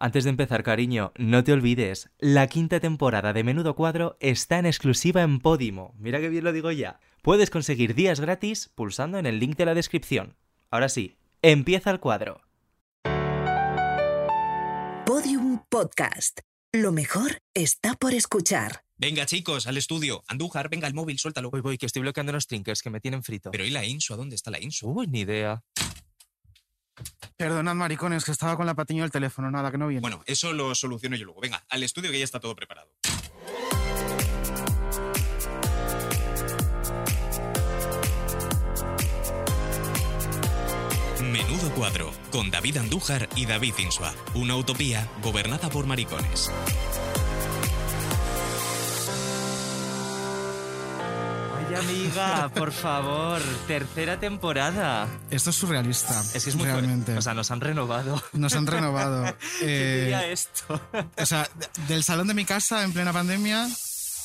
Antes de empezar, cariño, no te olvides, la quinta temporada de Menudo Cuadro está en exclusiva en Podimo. Mira que bien lo digo ya. Puedes conseguir días gratis pulsando en el link de la descripción. Ahora sí, empieza el cuadro. Podium Podcast. Lo mejor está por escuchar. Venga, chicos, al estudio. Andújar, venga, el móvil, suéltalo. Voy, voy, que estoy bloqueando los trinkers que me tienen frito. Pero ¿y la Insu? ¿A dónde está la Insu? Uy, ni idea. Perdonad, maricones, que estaba con la patiño del teléfono. Nada, que no viene. Bueno, eso lo soluciono yo luego. Venga, al estudio que ya está todo preparado. Menudo cuadro, con David Andújar y David Insua. Una utopía gobernada por maricones. Amiga, por favor, tercera temporada. Esto es surrealista. Es que es muy realmente. fuerte. O sea, nos han renovado. Nos han renovado. ¿Quién Eh, diría esto? o sea, de- del salón de mi casa en plena pandemia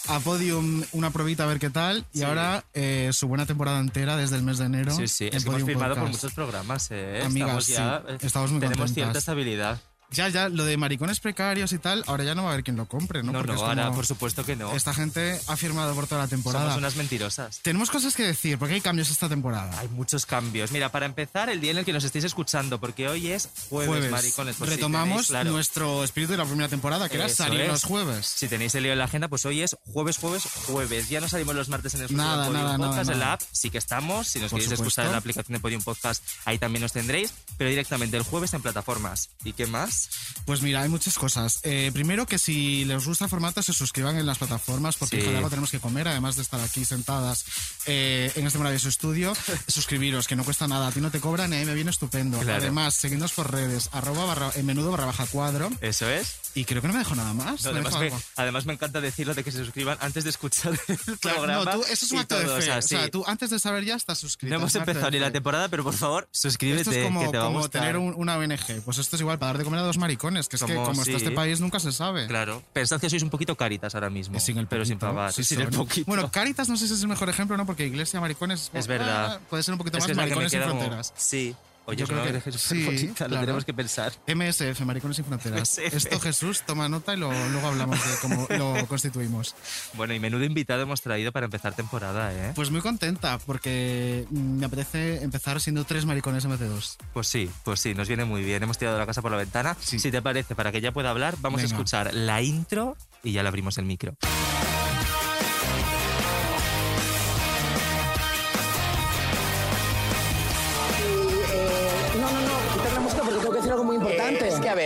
a Podium una probita a ver qué tal y Sí. ahora eh, su buena temporada entera desde el mes de enero. Sí, sí, en es que hemos firmado por muchos programas, ¿eh? Amigas, estamos ya, sí, estamos muy Tenemos contentas. cierta estabilidad. Ya, ya, lo de maricones precarios y tal, ahora ya no va a haber quien lo compre, ¿no? No, no, Porque ahora, como, por supuesto que no. Esta gente ha firmado por toda la temporada. Somos unas mentirosas. Tenemos cosas que decir, porque hay cambios esta temporada. Hay muchos cambios. Mira, para empezar, el día en el que nos estéis escuchando, porque hoy es jueves, maricones. pues Retomamos tenéis, claro, nuestro espíritu de la primera temporada, que era salir es. los jueves. Si tenéis el lío en la agenda, pues hoy es jueves, jueves, jueves. Ya no salimos los martes en el Nada, Podium nada, nada, Podcast. En la nada. app sí que estamos. Si nos Por queréis escuchar en la aplicación de Podium Podcast, ahí también nos tendréis. Pero directamente el jueves en plataformas. ¿Y qué más? Pues mira, hay muchas cosas. Eh, primero que si les gusta el formato se suscriban en las plataformas porque Sí. algo tenemos que comer, además de estar aquí sentadas eh, en este maravilloso estudio. suscribiros, que no cuesta nada, a ti no te cobran y mí me viene estupendo. Claro. Además, seguidnos por redes, arroba barra, en menudo barra baja cuadro. Eso es. Y creo que no me dejo nada más. No, ¿Me además, dejo me, además me encanta decirlo de que se suscriban antes de escuchar el programa. no, tú, eso es un acto de fe. o sea, O sea, sí. tú antes de saber ya estás suscrito. No hemos empezado ni la temporada, pero por favor, suscríbete, Esto es como, que te va a como gustar. tener un- una ONG. Pues esto es igual, para dar de comer a dos maricones, que es que Como, como sí. está este país nunca se sabe. Claro. Pensad que sois un poquito caritas ahora mismo. Sin el pero sin pagar. sí sin el poquito. Bueno, Caritas no sé si es el mejor ejemplo, ¿no? Porque Iglesia Maricones Es verdad. ah, puede ser un poquito Es más Maricones sin como- Fronteras. Sí. Oye, Yo creo una que- que sí, lo claro. tenemos que pensar. MSF, Maricones sin Fronteras. MSF. Esto Jesús, toma nota y lo- luego hablamos de cómo lo constituimos. Bueno, y menudo invitado hemos traído para empezar temporada, ¿eh? Pues muy contenta porque me apetece empezar siendo tres maricones en vez de dos. Pues sí, pues sí, nos viene muy bien. Hemos tirado la casa por la ventana. Sí. Si te parece, para que ella pueda hablar, vamos a escuchar la intro y ya le abrimos el micro.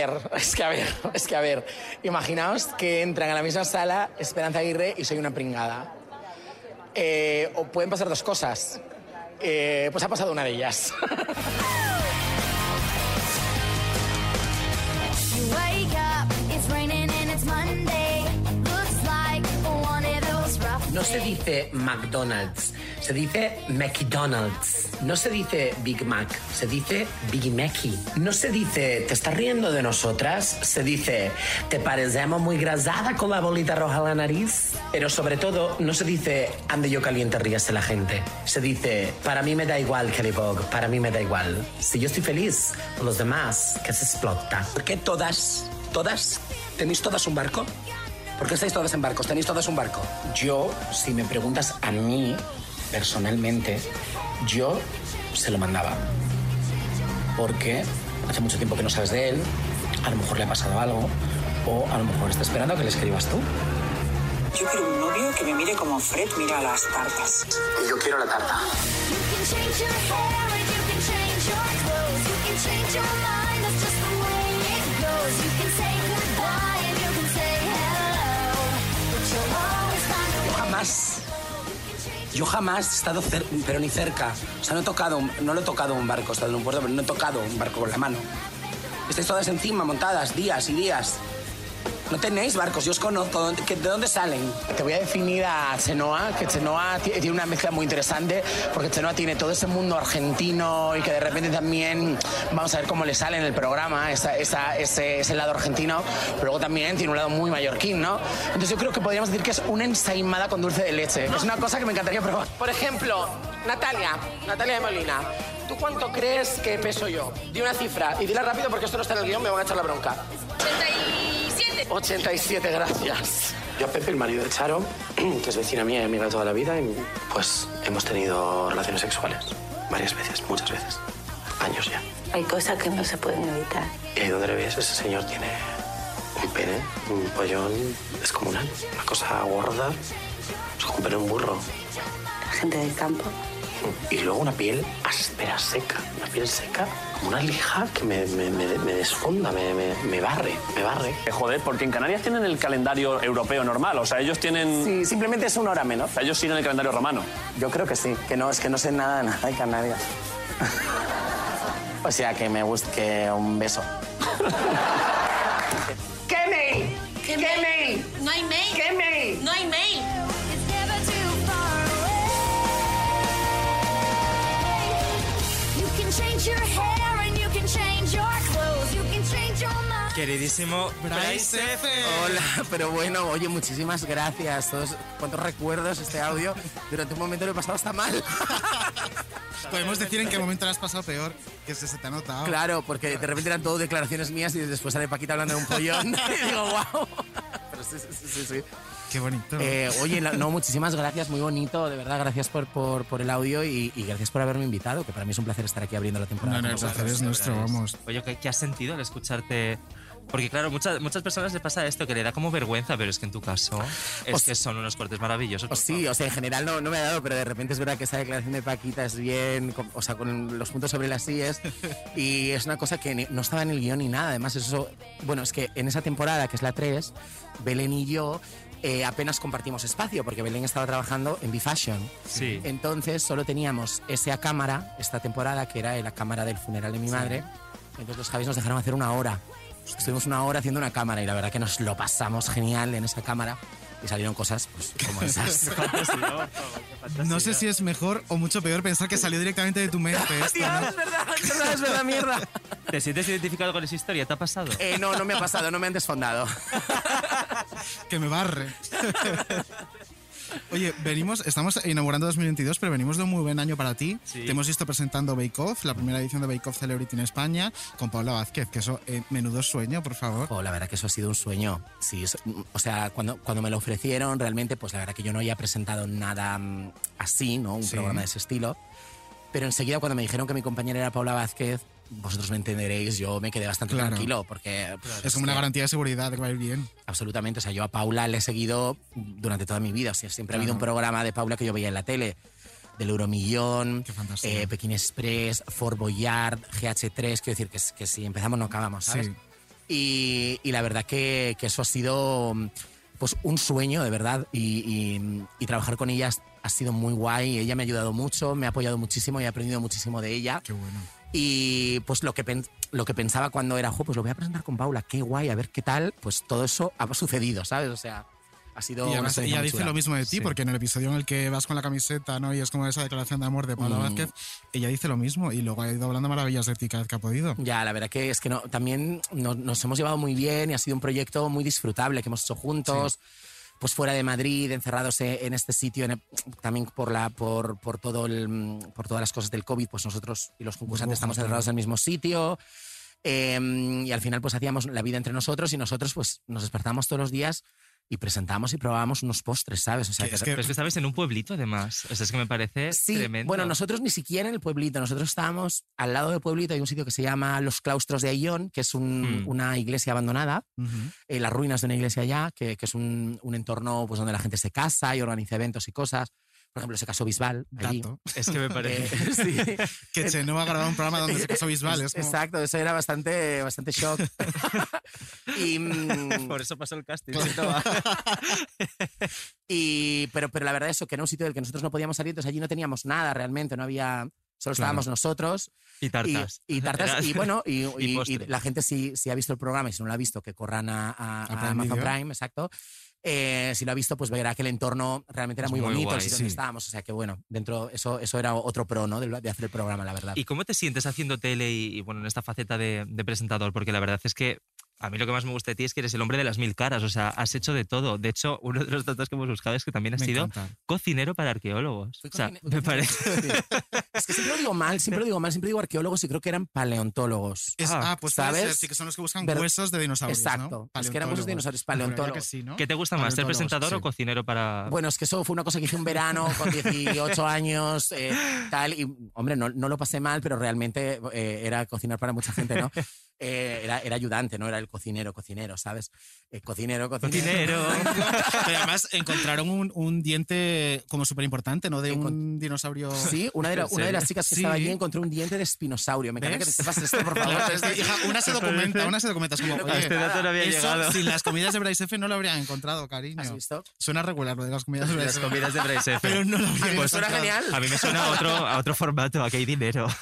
es que a ver, es que a ver. Imaginaos que entran a la misma sala Esperanza Aguirre y soy una pringada. Eh, o pueden pasar dos cosas. Eh, pues ha pasado una de ellas. se dice McDonald's, se dice McDonald's. No se dice Big Mac, se dice Big Mackey. No se dice te estás riendo de nosotras, se dice te parecemos muy grasada con la bolita roja en la nariz. Pero sobre todo, no se dice ande yo caliente ríase la gente. Se dice para mí me da igual Kelly Vogue, para mí me da igual. Si yo estoy feliz, los demás que se explota. ¿Por qué todas, todas, tenéis todas un barco? ¿Por qué estáis todas en barcos? ¿Tenéis todas un barco? Yo, si me preguntas a mí, personalmente, yo se lo mandaba. Porque hace mucho tiempo que no sabes de él, a lo mejor le ha pasado algo, o a lo mejor está esperando a que le escribas tú. Yo quiero un novio que me mire como Fred mira las tartas. Y yo quiero la tarta. You jamás, yo jamás he estado, pero ni cerca. O sea, no he tocado, no lo he tocado un barco, he estado en un puerto, pero no he tocado un barco con la mano. Estáis todas encima, montadas, días y días. No tenéis barcos, yo os conozco. ¿dónde- que- ¿De dónde salen? Te voy a definir a Chenoa, que Chenoa ti- tiene una mezcla muy interesante, porque Chenoa tiene todo ese mundo argentino y que de repente también, vamos a ver cómo le sale en el programa, esa, esa- ese, ese lado argentino, pero luego también tiene un lado muy mallorquín, ¿no? Entonces yo creo que podríamos decir que es una ensaimada con dulce de leche. Es una cosa que me encantaría probar. Por ejemplo, Natalia, Natalia de Molina. ¿Tú cuánto crees que peso yo? Di una cifra y dila rápido porque esto no está en el guion, me van a echar la bronca. 87. 87, gracias. Yo a Pepe, el marido de Charo, que es vecina mía y amiga de toda la vida, y, pues hemos tenido relaciones sexuales. Varias veces, muchas veces. Años ya. Hay cosas que no se pueden evitar. Y ahí donde le ves, ese señor tiene un pene, un pollón descomunal. Una cosa gorda. Es como un pene un burro. La gente del campo. Y luego una piel áspera, seca. Una piel seca, como una lija que me, me, me, me desfonda, me, me, me barre, me barre. Eh, Joder, porque en Canarias tienen el calendario europeo normal, o sea, ellos tienen... Sí, simplemente es una hora menos. O sea, ellos siguen el calendario romano. Yo creo que sí, que no, es que no sé nada, nada de Canarias. o sea, que me gusta, que un beso. Queridísimo Bryce F. Hola, pero bueno, oye, muchísimas gracias. Todos, cuántos recuerdos este audio. Durante un momento lo he pasado hasta mal. Podemos decir en qué momento lo has pasado peor, que se, se te ha notado. Claro, porque de repente eran todo declaraciones mías y después sale Paquita hablando de un pollón. y digo, wow. Pero sí, sí, sí, sí. Qué bonito. Eh, oye, no, muchísimas gracias, muy bonito, de verdad, gracias por, por, por el audio y, y gracias por haberme invitado, que para mí es un placer estar aquí abriendo la temporada. no, no, el placer es nuestro, vamos. Oye, ¿qué, qué has sentido al escucharte? Porque claro, muchas, muchas personas le pasa esto, que le da como vergüenza, pero es que en tu caso es Pues- que son unos cortes maravillosos. Pues sí, o sea, en general no, no me ha dado, pero de repente es verdad que esa declaración de Paquita es bien, con- o sea, con los puntos sobre las sillas, y es una cosa que ni- no estaba en el guion ni nada. Además, eso, bueno, es que en esa temporada, que es la 3, Belén y yo eh, apenas compartimos espacio, porque Belén estaba trabajando en B-Fashion. Sí. Entonces, solo teníamos esa cámara, esta temporada, que era la cámara del funeral de mi madre. Entonces, los Javis nos dejaron hacer una hora. Estuvimos una hora haciendo una cámara y la verdad que nos lo pasamos genial en esa cámara. Y salieron cosas pues, como esas. No sé si es mejor o mucho peor pensar que salió directamente de tu mente esto, Tío, ¿no? es verdad, es verdad, es verdad, mierda. ¿Te sientes identificado con esa historia? ¿Te ha pasado? Eh, no, no me ha pasado, no me han desfondado. Que me barre. Oye, venimos, estamos inaugurando 2022, pero venimos de un muy buen año para ti. Sí. Te hemos visto presentando Bake Off, la primera edición de Bake Off Celebrity en España, con Paula Vázquez, que eso, eh, menudo sueño, por favor. Oh, la verdad que eso ha sido un sueño. Sí, es- o sea, cuando, cuando me lo ofrecieron, realmente, pues la verdad que yo no había presentado nada mm, así, ¿no? Un Sí. programa de ese estilo. Pero enseguida, cuando me dijeron que mi compañera era Paula Vázquez, vosotros me entenderéis, yo me quedé bastante Claro. tranquilo, porque... pues, Es como una garantía de seguridad de que va a ir bien. Absolutamente. O sea, yo a Paula le he seguido durante toda mi vida. O sea, siempre ha habido un Claro. programa de Paula que yo veía en la tele. Del Euromillón, eh, Pekín Express, Fort Boyard, GH3. Quiero decir que, que si empezamos no acabamos, ¿sabes? Sí. Y, y la verdad que, que eso ha sido pues un sueño, de verdad. Y, y- y trabajar con ella ha sido muy guay. Ella me ha ayudado mucho, me ha apoyado muchísimo y he aprendido muchísimo de ella. Qué bueno. Y pues lo que, pen- lo que pensaba cuando era, jo, pues lo voy a presentar con Paula, qué guay, a ver qué tal, pues todo eso ha sucedido, ¿sabes? O sea, ha sido... Y una además experiencia ella dice lo mismo de ti, Sí. porque en el episodio en el que vas con la camiseta, ¿no? Y es como esa declaración de amor de Paula Mm. Vázquez, ella dice lo mismo y luego ha ido hablando maravillas de ti cada vez que ha podido. Ya, la verdad que es que no, también no- nos hemos llevado muy bien y ha sido un proyecto muy disfrutable que hemos hecho juntos. Pues fuera de Madrid, encerrados e- en este sitio, en el- también por, la, por, por, todo el, por todas las cosas del COVID, pues nosotros y los concursantes estamos claro. encerrados en el mismo sitio. eh, y al final pues hacíamos la vida entre nosotros y nosotros pues nos despertábamos todos los días y presentamos y probábamos unos postres, ¿sabes? O sea, Que es que- Pero es que estabas en un pueblito además. O sea, es que me parece Sí, tremendo. bueno, nosotros ni siquiera en el pueblito, nosotros estábamos al lado del pueblito, hay un sitio que se llama Los Claustros de Ayllón, que es un- Mm. una iglesia abandonada, eh, las ruinas de una iglesia allá, que, que es un, un entorno pues, donde la gente se casa y organiza eventos y cosas. Por ejemplo, se casó Bisbal allí. Dato. Es que me parece. Eh, sí. Que Chenoa ha grabado un programa donde se casó Bisbal. Es como- Exacto, eso era bastante, bastante shock. y, mm, Por eso pasó el casting. Y, pero, pero la verdad es que era un sitio del que nosotros no podíamos salir, entonces allí no teníamos nada realmente, no había, solo estábamos nosotros. Y tartas. Y, y tartas, Era- y bueno, y, y y- la gente si, si ha visto el programa y si no lo ha visto, que corran a, a- A a Amazon Video. Prime, exacto. Eh, si lo ha visto, pues verá que el entorno realmente era muy, muy bonito, guay, el sitio donde estábamos. O sea que bueno, dentro, eso, eso era otro pro, ¿no? De, de hacer el programa, la verdad. ¿Y cómo te sientes haciendo tele y, y, bueno, en esta faceta de, de presentador? Porque la verdad es que a mí lo que más me gusta de ti es que eres el hombre de las mil caras, o sea, has hecho de todo. De hecho, uno de los datos que hemos buscado es que también has Me sido encanta. cocinero para arqueólogos. Fui O sea, me parece... Es que siempre lo digo mal, siempre lo digo mal, siempre digo arqueólogos y creo que eran paleontólogos. Es- Ah, pues ¿sabes? ser, sí, que son los que buscan Ver- huesos de dinosaurios, Exacto, ¿no? es que eran huesos de dinosaurios, paleontólogos. que sí, ¿no? ¿Qué te gusta más, ser presentador sí. o cocinero para...? Bueno, es que eso fue una cosa que hice un verano con 18 años, eh, tal, y hombre, no, no lo pasé mal, pero realmente eh, era cocinar para mucha gente, ¿no? Eh, era, era ayudante, no era el cocinero, cocinero, ¿sabes? Eh, cocinero, cocinero. Cocinero. Pero además encontraron un, un diente como súper importante, ¿no? De un dinosaurio. Sí, una de, la- ¿En una de las chicas que Sí. estaba allí encontró un diente de espinosaurio. Me encanta que te sepas esto, por favor. Claro, es que, hija, una se documenta, una se documenta. Es como, A oye, este dato no había eso llegado. sin las comidas de Bryce F no lo habrían encontrado, cariño. ¿Has visto? Suena regular lo de las comidas de Bryce Las F. comidas de Bryce F. Pero no lo habrían Pues suena genial. A mí me suena a otro, a otro formato, aquí hay dinero.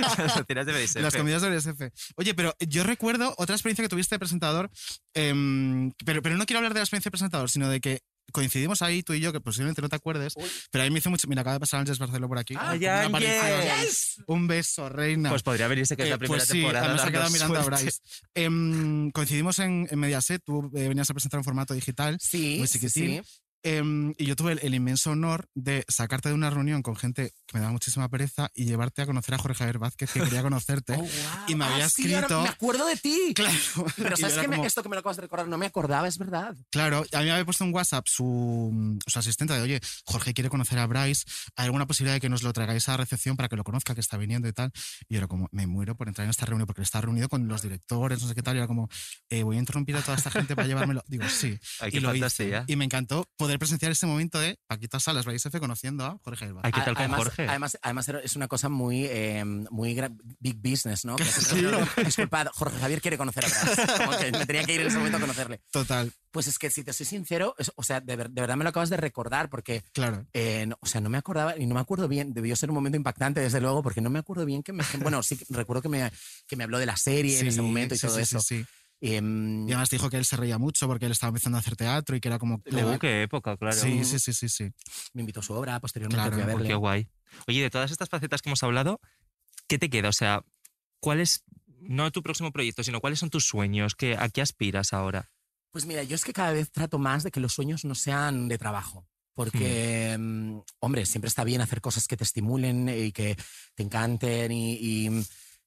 Las Las comidas de Bryce F. Oye, pero yo recuerdo otra experiencia que tuviste de presentador, em, pero, pero no quiero hablar de la experiencia de presentador, sino de que coincidimos ahí tú y yo, que posiblemente no te acuerdes, pero a mí me hizo mucho... Mira, acaba de pasar Ángeles Barceló por aquí. ¡Ay, Una aparición. Ángeles! Un beso, reina. Pues podría venirse que es Eh, la primera pues sí, temporada. además ha quedado mirando a. Bryce. Em, coincidimos en, en Mediaset, tú eh, venías a presentar en formato digital, Sí, muy sí, sí. Em, y yo tuve el, el inmenso honor de sacarte de una reunión con gente que me daba muchísima pereza y llevarte a conocer a Jorge Javier Vázquez, que quería conocerte. Oh, wow. Y me había Ah, sí, ahora escrito- me acuerdo de ti. Claro. Pero sabes que me- esto que me lo acabas de recordar no me acordaba, es verdad. Claro, a mí me había puesto un WhatsApp su, su asistente de, oye, Jorge quiere conocer a Bryce, ¿hay alguna posibilidad de que nos lo traigáis a recepción para que lo conozca, que está viniendo y tal? Y era como, me muero por entrar en esta reunión, porque está reunido con los directores, no sé qué tal, y era como, eh, voy a interrumpir a toda esta gente para llevármelo. Digo, sí. Ay, y qué lo hice. Y me encantó poder presenciar ese momento de Paquita Salas, Bryce F, conociendo a Jorge. Ay, ¿qué tal con además, Jorge? Además, es una cosa muy, eh, muy big business, ¿no? Que Disculpad, Jorge Javier quiere conocer a Brad. Como que me tenía que ir en ese momento a conocerle. Total, Pues es que si te soy sincero, es- o sea, de, ver- de verdad me lo acabas de recordar porque, claro. eh, no- o sea, no me acordaba y no me acuerdo bien. Debió ser un momento impactante, desde luego, porque no me acuerdo bien que me, bueno, sí recuerdo que me, que me habló de la serie en ese momento y sí, todo sí, eso. Sí, Em, Y además dijo que él se reía mucho porque él estaba empezando a hacer teatro y que era como... le Uh, qué época, claro. Sí, sí, sí, sí, sí. me invitó a su obra, posteriormente Claro, fui a Oh, verle. qué guay. Oye, de todas estas facetas que hemos hablado, ¿qué te queda? O sea, ¿cuál es, no tu próximo proyecto, sino cuáles son tus sueños? ¿Qué, ¿A qué aspiras ahora? Pues mira, yo es que cada vez trato más de que los sueños no sean de trabajo. Porque, mm, hombre, siempre está bien hacer cosas que te estimulen y que te encanten y, y-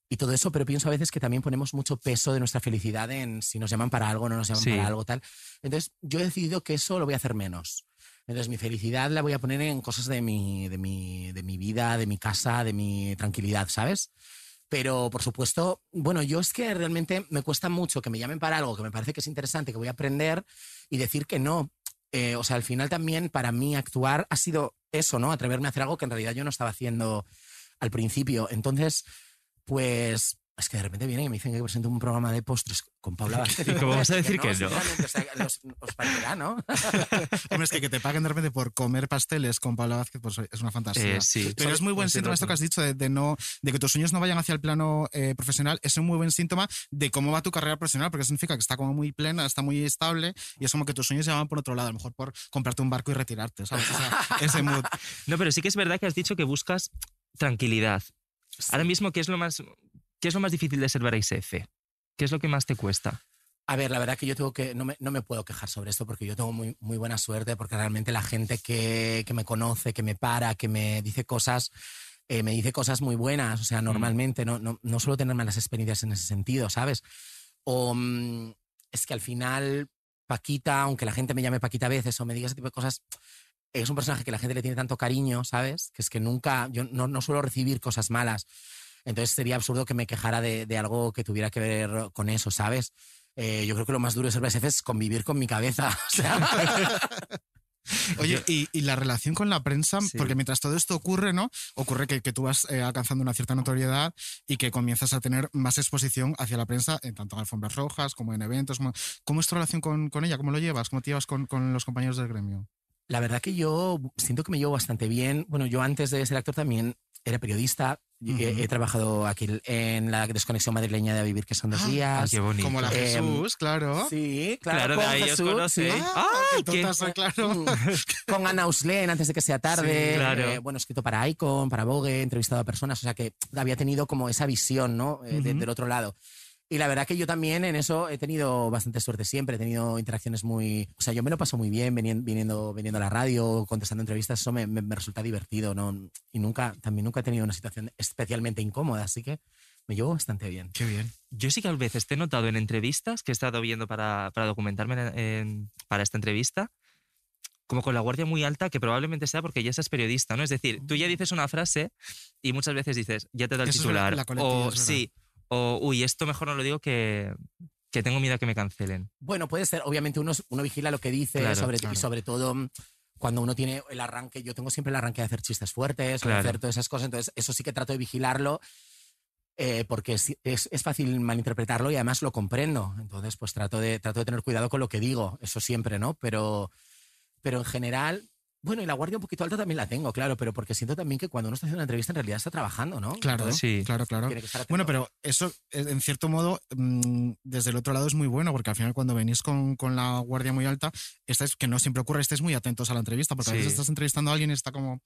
y todo eso, pero pienso a veces que también ponemos mucho peso de nuestra felicidad en si nos llaman para algo no nos llaman Sí. para algo, tal. Entonces, yo he decidido que eso lo voy a hacer menos. Entonces, mi felicidad la voy a poner en cosas de mi, de mi, de mi vida, de mi casa, de mi tranquilidad, ¿sabes? Pero, por supuesto, bueno, yo es que realmente me cuesta mucho que me llamen para algo que me parece que es interesante, que voy a aprender y decir que no. Eh, o sea, al final también para mí actuar ha sido eso, ¿no? Atreverme a hacer algo que en realidad yo no estaba haciendo al principio. Entonces, pues es que de repente vienen y me dicen que presento un programa de postres con Paula Vázquez. ¿Y cómo vas a decir que no? sinceramente, o sea, los- os parecerá, ¿no? Hombre, es que, que te paguen de repente por comer pasteles con Paula Vázquez, pues es una fantasía. Eh, sí. Pero es muy buen síntoma esto que has dicho de, de no, de que tus sueños no vayan hacia el plano eh, profesional. Es un muy buen síntoma de cómo va tu carrera profesional, porque significa que está como muy plena, está muy estable y es como que tus sueños ya van por otro lado, a lo mejor por comprarte un barco y retirarte, ¿sabes? O sea, ese mood. No, pero sí que es verdad que has dicho que buscas tranquilidad. Ahora mismo, ¿qué es lo más, qué es lo más difícil de ser F? ¿Qué es lo que más te cuesta? A ver, la verdad que yo tengo que, no me, no me puedo quejar sobre esto porque yo tengo muy, muy buena suerte porque realmente la gente que, que me conoce, que me para, que me dice cosas, eh, me dice cosas muy buenas. O sea, normalmente no, no, no suelo tener malas experiencias en ese sentido, ¿sabes? O mm, es que al final Paquita, aunque la gente me llame Paquita a veces o me diga ese tipo de cosas, es un personaje que la gente le tiene tanto cariño, ¿sabes? Que es que nunca, yo no, no suelo recibir cosas malas. Entonces sería absurdo que me quejara de, de algo que tuviera que ver con eso, ¿sabes? Eh, yo creo que lo más duro de ser BSF es convivir con mi cabeza. O sea, Oye, y, y la relación con la prensa, Sí. porque mientras todo esto ocurre, ¿no? Ocurre que, que tú vas eh, alcanzando una cierta notoriedad y que comienzas a tener más exposición hacia la prensa, en tanto en alfombras rojas como en eventos. como- ¿Cómo es tu relación con, con ella? ¿Cómo lo llevas? ¿Cómo te llevas con, con los compañeros del gremio? La verdad que yo siento que me llevo bastante bien. Bueno, yo antes de ser actor también era periodista Y he, he trabajado aquí en la desconexión madrileña de A Vivir, que son dos días. Ah, qué bonito. Como la Eh, Jesús, claro. Sí, claro. Claro, de con ahí os Jesús, conocéis. sí. ¡Ah, qué qué- tonta soy, claro. con Ana Uslen antes de que sea tarde. Sí, claro. eh, bueno, escrito para Icon, para Vogue, entrevistado a personas. O sea que había tenido como esa visión, ¿no? Eh, de- Ujú. del otro lado. Y la verdad que yo también en eso he tenido bastante suerte siempre. He tenido interacciones muy. O sea, yo me lo paso muy bien viniendo, viniendo a la radio, contestando entrevistas. Eso me, me- me resulta divertido, ¿no? Y nunca, también nunca he tenido una situación especialmente incómoda. Así que me llevo bastante bien. Qué bien. Yo sí que a veces te he notado en entrevistas que he estado viendo para, para documentarme en- en- para esta entrevista, como con la guardia muy alta, que probablemente sea porque ya seas periodista, ¿no? Es decir, tú ya dices una frase y muchas veces dices, ya te da el Eso es titular. la coletilla, o es sí, o uy, esto mejor no lo digo que, que tengo miedo a que me cancelen. Bueno, puede ser. Obviamente uno, uno vigila lo que dice Claro, sobre, claro. y sobre todo mm, cuando uno tiene el arranque. Yo tengo siempre el arranque de hacer chistes fuertes, Claro. hacer todas esas cosas. Entonces, eso sí que trato de vigilarlo eh, porque es, es- es fácil malinterpretarlo y además lo comprendo. Entonces, pues trato de, trato de tener cuidado con lo que digo. Eso siempre, ¿no? Pero, pero en general. Bueno, y la guardia un poquito alta también la tengo, claro, pero porque siento también que cuando uno está haciendo una entrevista en realidad está trabajando, ¿no? Claro, Sí. claro, claro. tiene que estar atento. Bueno, pero eso, eh, en cierto modo, mm, desde el otro lado es muy bueno, porque al final cuando venís con, con la guardia muy alta, estáis, que no siempre ocurre, estáis muy atentos a la entrevista, porque a Sí. veces estás entrevistando a alguien y está como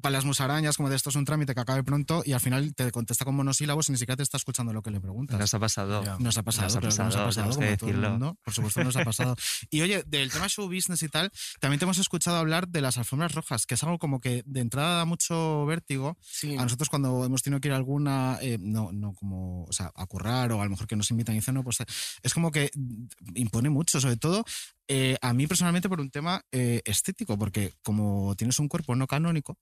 para las musarañas, como de esto es un trámite que acabe pronto, y al final te contesta con monosílabos y ni siquiera te está escuchando lo que le preguntas. Nos ha pasado. Ya. Nos ha pasado, Nos ha que nos ha pasado, pasado, tenemos que como todo el decirlo. mundo. Por supuesto nos ha pasado. Y oye, del tema show business y tal, también te hemos escuchado hablar de las alfombras rojas, que es algo como que de entrada da mucho vértigo. Sí. A nosotros cuando hemos tenido que ir a alguna, eh, no, no como, o sea, a currar o a lo mejor que nos invitan y dicen, no, pues eh, es como que impone mucho, sobre todo eh, a mí personalmente por un tema eh, estético, porque como tienes un cuerpo no canónico,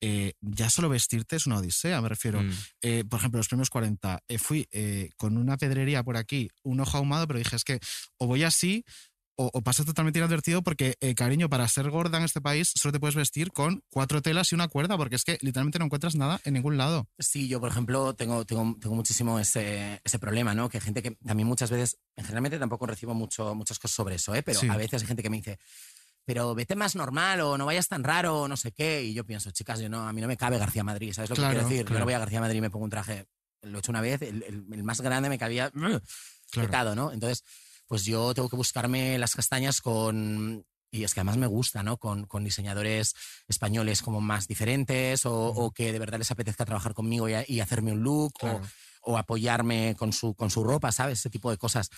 eh, ya solo vestirte es una odisea, me refiero. Mm. Por ejemplo, los premios 40, eh, fui con una pedrería por aquí, un ojo ahumado, pero dije, es que o voy así o, o paso totalmente inadvertido porque, eh, cariño, para ser gorda en este país solo te puedes vestir con cuatro telas y una cuerda, porque es que literalmente no encuentras nada en ningún lado. Sí, yo, por ejemplo, tengo, tengo, tengo muchísimo ese, ese problema, ¿no? Que hay gente que también muchas veces, generalmente tampoco recibo mucho, muchas cosas sobre eso, ¿eh? Pero Sí. a veces hay gente que me dice, pero vete más normal o no vayas tan raro o no sé qué. Y yo pienso, chicas, yo no, a mí no me cabe García Madrid, ¿sabes lo Claro, que quiero decir? Yo claro. no voy a García Madrid y me pongo un traje, lo he hecho una vez, el, el- el más grande me cabía petado, ¿no? Entonces, pues yo tengo que buscarme las castañas con... Y es que además me gusta, ¿no? Con, con diseñadores españoles como más diferentes o, o que de verdad les apetezca trabajar conmigo y, y hacerme un look o- Claro. o, apoyarme con su, con su ropa, ¿sabes? Ese tipo de cosas.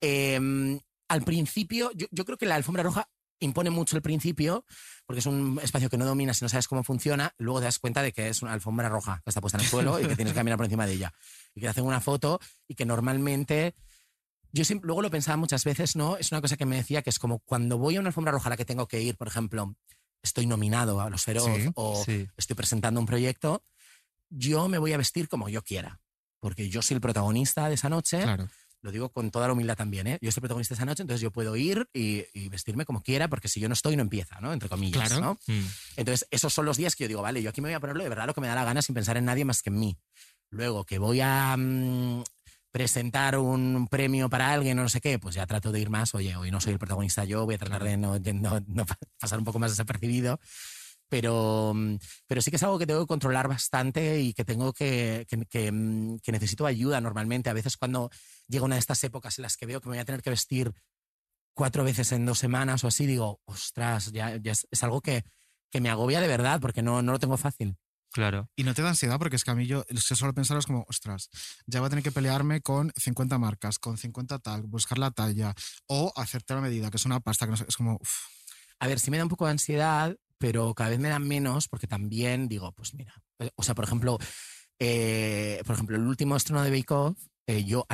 Eh, al principio, yo, yo creo que la alfombra roja impone mucho el principio, porque es un espacio que no dominas y no sabes cómo funciona, luego te das cuenta de que es una alfombra roja que está puesta en el suelo y que tienes que caminar por encima de ella. Y que te hacen una foto y que normalmente... Yo siempre, luego lo pensaba muchas veces, ¿no? Es una cosa que me decía que es como cuando voy a una alfombra roja a la que tengo que ir, por ejemplo, estoy nominado a los Feroz Sí, o sí. estoy presentando un proyecto, yo me voy a vestir como yo quiera, porque yo soy el protagonista de esa noche Claro. lo digo con toda la humildad también, ¿eh? Yo soy protagonista esa noche, entonces yo puedo ir y, y vestirme como quiera, porque si yo no estoy, no empieza, ¿no? Entre comillas, Claro. ¿no? Mm. Entonces, esos son los días que yo digo, vale, yo aquí me voy a ponerlo de verdad lo que me da la gana sin pensar en nadie más que en mí. Luego, que voy a mm, presentar un premio para alguien o no sé qué, pues ya trato de ir más, oye, hoy no soy el protagonista yo, voy a tratar de no, de no- no pa- pasar un poco más desapercibido. Pero, mm, pero sí que es algo que tengo que controlar bastante y que tengo que, mm, que necesito ayuda normalmente. A veces cuando llega una de estas épocas en las que veo que me voy a tener que vestir cuatro veces en dos semanas o así, digo, ostras, ya, ya es, es algo que, que me agobia de verdad porque no, no lo tengo fácil. Claro. Y no te da ansiedad porque es que a mí yo, que solo pensar es como, ostras, ya voy a tener que pelearme con 50 marcas, con 50 tal, buscar la talla o hacerte la medida, que es una pasta que no sé, es como, A ver, sí me da un poco de ansiedad, pero cada vez me da menos porque también digo, pues mira, eh, o sea, por ejemplo, eh, por ejemplo, el último estreno de Bake Off, eh, yo,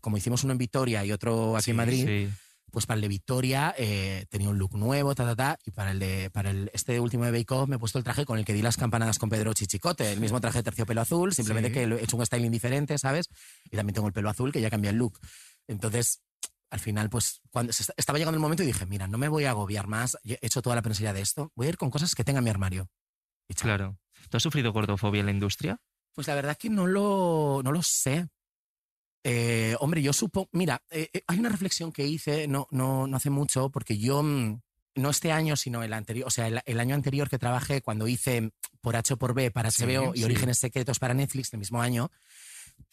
como hicimos uno en Vitoria y otro aquí Sí, en Madrid, Sí. Pues para el de Victoria eh, tenía un look nuevo, ta, ta, ta, y para el de para el, este último de Bake Off me he puesto el traje con el que di las campanadas con Pedro Chichicote, el mismo traje de terciopelo azul, simplemente Sí. que he hecho un styling diferente, ¿sabes? Y también tengo el pelo azul, que ya cambia el look. Entonces, al final, pues, cuando se est- estaba llegando el momento y dije, mira, no me voy a agobiar más, he hecho toda la prensería de esto, voy a ir con cosas que tenga en mi armario. Y. Claro. ¿Tú has sufrido gordofobia en la industria? Pues la verdad que no lo, no lo sé. Eh, hombre, yo supongo. Mira, eh, eh, hay una reflexión que hice no, no, no hace mucho, porque yo mm, no este año, sino el anterior, o sea, el, el año anterior que trabajé cuando hice por H o por B para Sí, HBO y sí. Orígenes Secretos para Netflix el mismo año,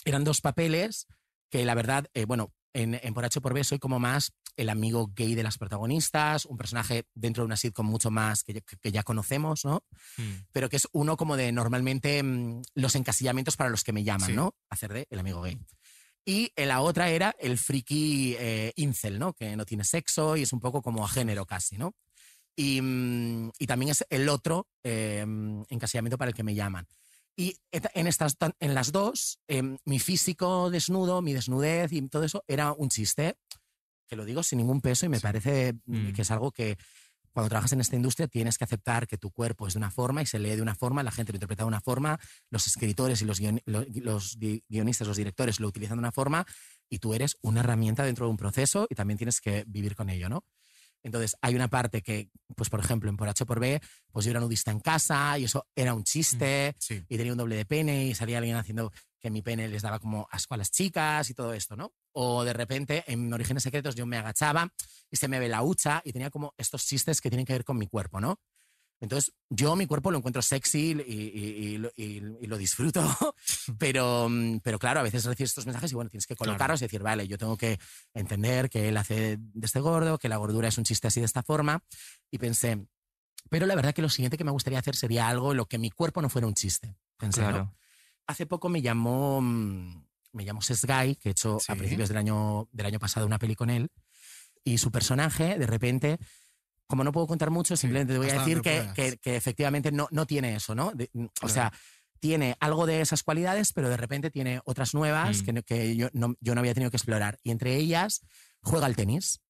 eran dos papeles que la verdad, eh, bueno, en, en por H o por B soy como más el amigo gay de las protagonistas, un personaje dentro de una sitcom mucho más que, ya- que ya conocemos, ¿no? Pero que es uno como de normalmente mm, los encasillamientos para los que me llaman, Sí. ¿no? Hacer de el amigo gay. Y la otra era el friki eh, incel, ¿no? Que no tiene sexo y es un poco como a género casi, ¿no? Y, mm, y también es el otro eh, encasillamiento para el que me llaman. Y en, estas, en las dos, eh, mi físico desnudo, mi desnudez y todo eso era un chiste, que lo digo sin ningún peso y me parece mm, Mm. que es algo que cuando trabajas en esta industria tienes que aceptar que tu cuerpo es de una forma y se lee de una forma, la gente lo interpreta de una forma, los escritores y los, guion- lo- los gui- guionistas, los directores lo utilizan de una forma y tú eres una herramienta dentro de un proceso y también tienes que vivir con ello, ¿no? Entonces, hay una parte que, pues por ejemplo, en Por H por B, pues yo era nudista en casa y eso era un chiste Sí. y tenía un doble de pene y salía alguien haciendo que mi pene les daba como asco a las chicas y todo esto, ¿no? O de repente en Orígenes Secretos yo me agachaba y se me ve la hucha y tenía como estos chistes que tienen que ver con mi cuerpo, ¿no? Entonces, yo mi cuerpo lo encuentro sexy y, y- y lo- y- y lo disfruto, pero, mm, pero claro, a veces recibes estos mensajes y bueno, tienes que colocarlos y decir, vale, yo tengo que entender que él hace de este gordo, que la gordura es un chiste así de esta forma, y pensé, pero la verdad que lo siguiente que me gustaría hacer sería algo en lo que mi cuerpo no fuera un chiste. Pensé, ¿no? Claro. Hace poco me llamó, mm, me llamó Sesgay, que he hecho a Sí. principios del año, del año pasado una peli con él, y su personaje, de repente, como no puedo contar mucho, simplemente te voy a decir que, que- que efectivamente no, no tiene eso, ¿no? De- mm, o sea, tiene algo de esas cualidades, pero de repente tiene otras nuevas Mm. que, que yo, no, yo no había tenido que explorar. Y entre ellas, juega al tenis.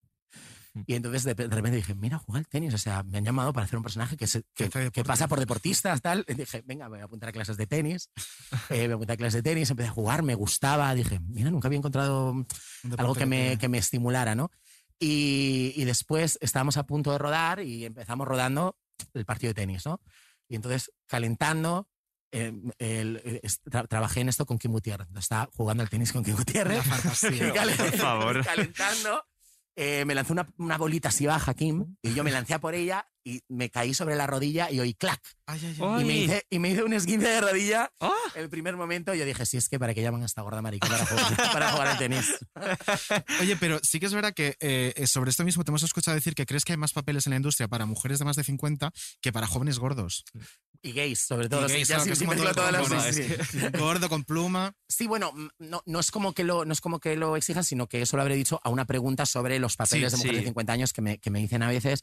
Mm. Y entonces de, de repente dije, mira, juega al tenis. O sea, me han llamado para hacer un personaje que, se- que, que pasa por deportistas, tal. Y dije, venga, me voy a apuntar a clases de tenis. Eh, me apunté a clases de tenis, empecé a jugar, me gustaba. Dije, mira, nunca había encontrado algo que me, que me estimulara, ¿no? Y, y después estábamos a punto de rodar y empezamos rodando el partido de tenis, ¿no? Y entonces, calentando, eh, el- tra- trabajé en esto con Kim Gutiérrez. Estaba jugando al tenis con Kim Gutiérrez. Y calen- Por favor. Calentando. Eh, me lanzó una, una bolita así baja, Kim, y yo me lancé a por ella y me caí sobre la rodilla y oí clac. Ay, ay, ay. Oh. Y me, hice, y me hice un esguince de rodilla. ¡Ah! El primer momento yo dije, sí, es que para que llaman a esta gorda marica para jugar, para jugar al tenis. Oye, pero sí que es verdad que eh, eh, sobre esto mismo te hemos escuchado decir que crees que hay más papeles en la industria para mujeres de más de 50 que para jóvenes gordos. Y gays, sobre todo. Y gays, sí- sí todas las- sí. Gordo con pluma. Sí, bueno, no, no, es como que lo, no es como que lo exijan, sino que eso lo habré dicho a una pregunta sobre los papeles Sí, de mujeres sí. de 50 años que me, que me dicen a veces.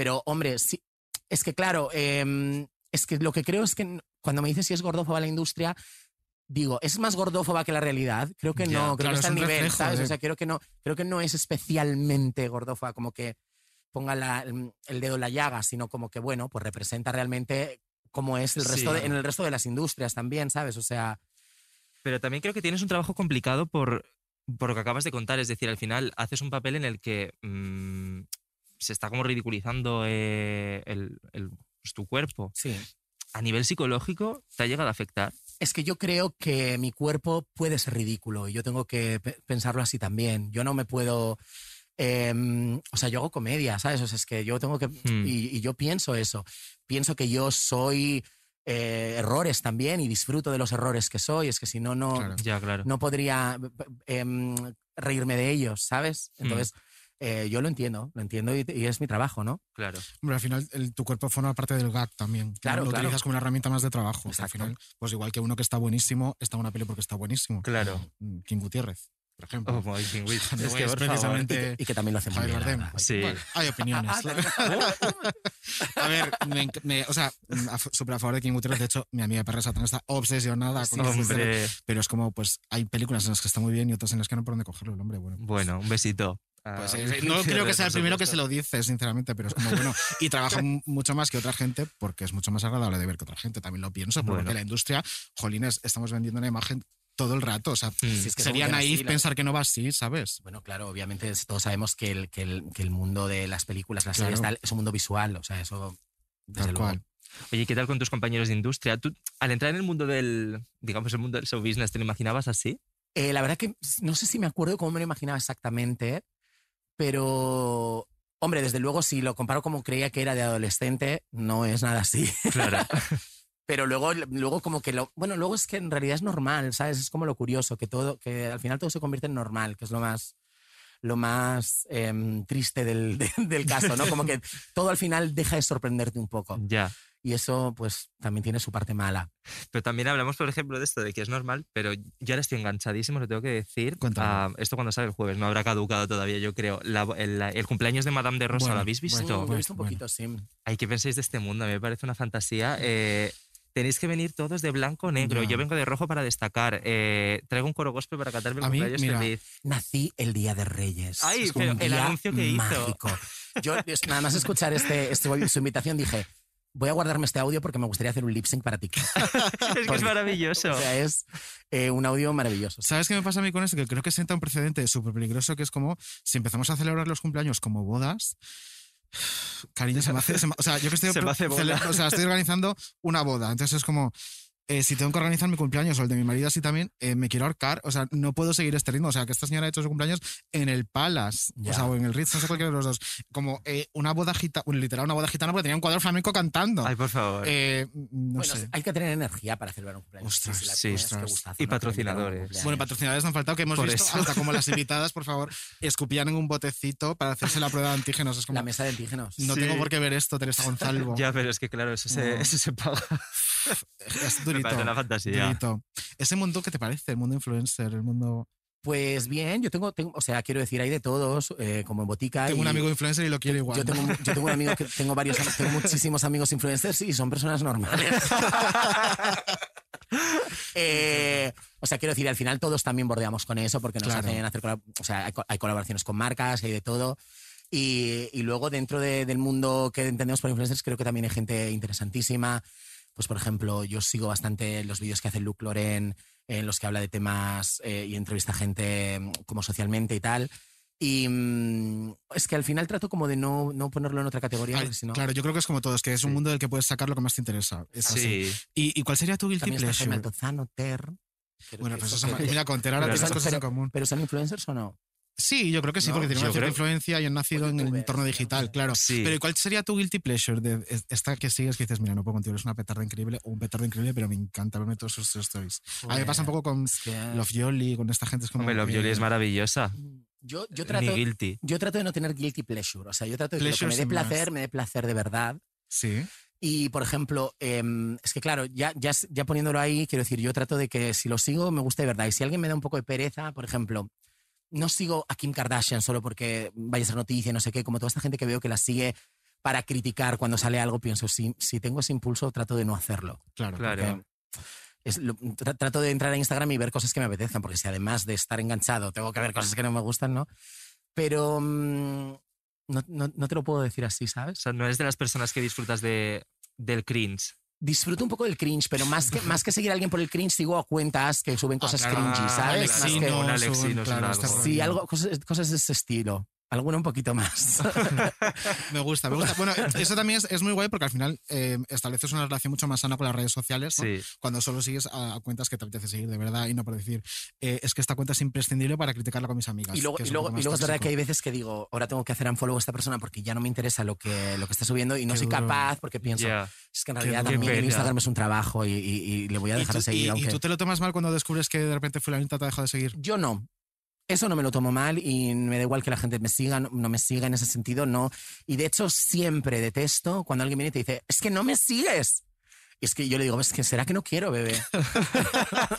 Pero, hombre, sí, es que claro, em, es que lo que creo es que cuando me dices si es gordófoba la industria, digo, ¿es más gordófoba que la realidad? Creo que no, creo claro, que está al nivel, reflejo ¿sabes? de- O sea, creo que, no, creo que no es especialmente gordófoba, como que ponga la- el dedo en la llaga, sino como que, bueno, pues representa realmente cómo es el resto Sí. de- en el resto de las industrias también, ¿sabes? O sea, Pero también creo que tienes un trabajo complicado por, por lo que acabas de contar. Es decir, al final haces un papel en el que mm, se está como ridiculizando eh, el, el- pues, tu cuerpo. sí. A nivel psicológico, ¿te ha llegado a afectar? Es que yo creo que mi cuerpo puede ser ridículo y yo tengo que pe- pensarlo así también. Yo no me puedo... em, o sea, yo hago comedia, ¿sabes? O sea, es que yo tengo que... Hmm. Y, y yo pienso eso. Pienso que yo soy eh, errores también y disfruto de los errores que soy. Es que si no, no, Claro. Ya, claro. no podría em, reírme de ellos, ¿sabes? Hmm. Entonces, eh, yo lo entiendo, lo entiendo y, y es mi trabajo, ¿no? Claro. Hombre, al final el- tu cuerpo forma parte del gag también. Claro, Lo claro. utilizas como una herramienta más de trabajo. O sea, al Exacto. final, pues igual que uno que está buenísimo, está en una peli porque está buenísimo. Claro. Mm, King Gutiérrez, por ejemplo. Oh, my King es que, es por precisamente- favor. Y que también lo hace muy bien. Sí. Bueno, hay opiniones. a ver, me o sea, mm, súper a favor de King Gutiérrez. De hecho, mi amiga perra Satán está obsesionada con Gutiérrez. Hombre. Pero es como, pues, hay películas en las que está muy bien y otras en las que no por dónde cogerlo el hombre. Bueno, pues- Bueno, un besito. Pues, Ah, eh, no creo que sea el primero que se lo dice, sinceramente, pero es como bueno. Y trabaja mucho más que otra gente porque es mucho más agradable de ver que otra gente. También lo pienso, porque Bueno. la industria, jolines, estamos vendiendo una imagen todo el rato. O sea, Mm. Si es que sería naif así, pensar que no va así, ¿sabes? Bueno, claro, obviamente todos sabemos que el, que el, que el mundo de las películas, las series, Claro. tal, es un mundo visual, o sea, eso. Desde Tal luego. cual. Oye, ¿qué tal con tus compañeros de industria? ¿Tú, al entrar en el mundo del, digamos, el mundo del show business, ¿te lo imaginabas así? Eh, la verdad que no sé si me acuerdo cómo me lo imaginaba exactamente, pero Hombre, desde luego, si lo comparo como creía que era de adolescente, no es nada así. Claro. Pero luego, luego como que lo. Bueno, luego es que en realidad es normal, ¿sabes? Es como lo curioso, que todo, que al final todo se convierte en normal, que es lo más lo más em, triste del, de- del caso, ¿no? Como que todo al final deja de sorprenderte un poco. Ya. Y eso, pues, también tiene su parte mala. Pero también hablamos, por ejemplo, de esto, de que es normal, pero yo ahora estoy enganchadísimo, lo tengo que decir. Ah, esto cuando sale el jueves, no habrá caducado todavía, yo creo. La- el, el cumpleaños de Madame de Rosa, Bueno, ¿lo habéis visto? Lo he bueno, visto un bueno. poquito, sí. Ay, ¿qué pensáis de este mundo? A mí me parece una fantasía. Eh, tenéis que venir todos de blanco o negro. Ya. Yo vengo de rojo para destacar. Eh, traigo un coro gospel para cantarme el A mí, cumpleaños mira, feliz. Nací el día de Reyes. Ay, Es pero un el día anuncio que hizo. mágico. Yo, es- nada más escuchar este, este- su invitación, dije. Voy a guardarme este audio porque me gustaría hacer un lip sync para ti. es que es maravilloso. O sea, es eh, un audio maravilloso. ¿Sabes qué me pasa a mí con esto? Que creo que sienta un precedente súper peligroso, que es como si empezamos a celebrar los cumpleaños como bodas. Cariño, se me hace. se me- o sea, yo que estoy, Se me hace bola. cele- o sea, estoy organizando una boda. Entonces es como. Eh, si tengo que organizar mi cumpleaños o el de mi marido así también, eh, me quiero ahorcar. O sea, no puedo seguir este ritmo. O sea, que esta señora ha hecho su cumpleaños en el Palace. Ya. O sea, o en el Ritz, no sé cualquiera de los dos. Como eh, una boda gitana, literal, una boda gitana porque tenía un cuadro flamenco cantando. Ay, por favor. Eh, no Bueno, sé. hay que tener energía para celebrar un cumpleaños. Ostras, sí, qué ostras. gustazo, Y ¿no? patrocinadores. Bueno, patrocinadores no han faltado que hemos Por visto eso. hasta como las invitadas, por favor, escupían en un botecito para hacerse la prueba de antígenos. Es como, La mesa de antígenos. no Sí. tengo por qué ver esto, Teresa Gonzalvo. Ya, pero es que claro, eso se, No. eso se paga. es Me durito. parece una fantasía. durito. Ese mundo, ¿qué te parece? El mundo influencer, el mundo... Pues bien, yo tengo, tengo- o sea, quiero decir, hay de todos, eh, como en botica. Tengo y un amigo influencer y lo quiero igual. Yo tengo, un- yo tengo un amigo que tengo varios, tengo muchísimos amigos influencers y son personas normales. Eh, o sea, quiero decir, al final todos también bordeamos con eso porque nos Claro. hacen hacer, o sea, hay, hay colaboraciones con marcas, hay de todo. Y, y luego dentro de- del mundo que entendemos por influencers creo que también hay gente interesantísima. Pues por ejemplo, yo sigo bastante los vídeos que hace Luke Loren en los que habla de temas eh, y entrevista a gente mm, como socialmente y tal. Y mm, es que al final trato como de no, no ponerlo en otra categoría, Ay. Claro, yo creo que es como todo, es que es un Sí. mundo del que puedes sacar lo que más te interesa. Es así. Sí. ¿Y, y cuál sería tu guilty También está Jaime pleasure? Altozano, Ter. Bueno, pues eso, que- mira, con Ter ahora eso- cosas en común. ¿Pero son influencers o no? Sí, yo creo que sí, ¿No? porque tiene Yo una cierta creo- influencia y han nacido O en el entorno ¿no? digital, claro. Sí. Pero ¿y cuál sería tu guilty pleasure? De es- esta que sigues que dices, mira, no puedo contigo, es una petarda increíble o un petardo increíble, pero me encanta verme todos sus stories. A mí me pasa un poco con Es que- Love Yoli, con esta gente. Es como Hombre, Love que- Yoli es maravillosa. Yo, yo, Ni trato, guilty. yo trato de no tener guilty pleasure. O sea, yo trato de que me dé sin más. placer, me dé placer de verdad. Sí. Y, por ejemplo, em, es que claro, ya, ya, ya poniéndolo ahí, quiero decir, yo trato de que si lo sigo, me guste de verdad. Y si alguien me da un poco de pereza, por ejemplo, no sigo a Kim Kardashian solo porque vaya a ser noticia, no sé qué, como toda esta gente que veo que la sigue para criticar cuando sale algo, pienso, si, si tengo ese impulso, trato de no hacerlo. Claro. Claro. Es lo- tra- trato de entrar a Instagram y ver cosas que me apetezcan, porque si además de estar enganchado tengo que ver cosas que no me gustan, ¿no? Pero mm, no, no- no te lo puedo decir así, O ¿sabes? sea, no eres de las personas que disfrutas de, del cringe. Disfruto un poco del cringe, pero más que, más que seguir a alguien por el cringe, sigo a cuentas que suben cosas claro. cringy, ¿sabes? claro. Más que- claro, sí, algo, cosas, cosas de ese estilo. Alguna un poquito más. Me gusta, me gusta. Bueno, eso también es, es muy guay porque al final eh, estableces una relación mucho más sana con las redes sociales. ¿no? Sí. Cuando solo sigues a, a cuentas que te apetece seguir de verdad y no por decir, eh, es que esta cuenta es imprescindible para criticarla con mis amigas. Y luego, que y es un luego, y luego es verdad que hay veces que digo, ahora tengo que hacer unfollow a esta persona porque ya no me interesa lo que, lo que está subiendo y no Qué soy duro. capaz porque pienso, Ya. es que en realidad también Qué el pena. Instagram es un trabajo y, y- y le voy a ¿Y dejar tú, de seguir. y- y tú te lo tomas mal cuando descubres que de repente fulanita te ha dejado de seguir? Yo no. Eso no me lo tomo mal y me da igual que la gente me siga, no, me siga en ese sentido, no. Y de hecho siempre detesto cuando alguien viene y te dice, es que no me sigues. Y es que yo le digo, es que será que no quiero, bebé.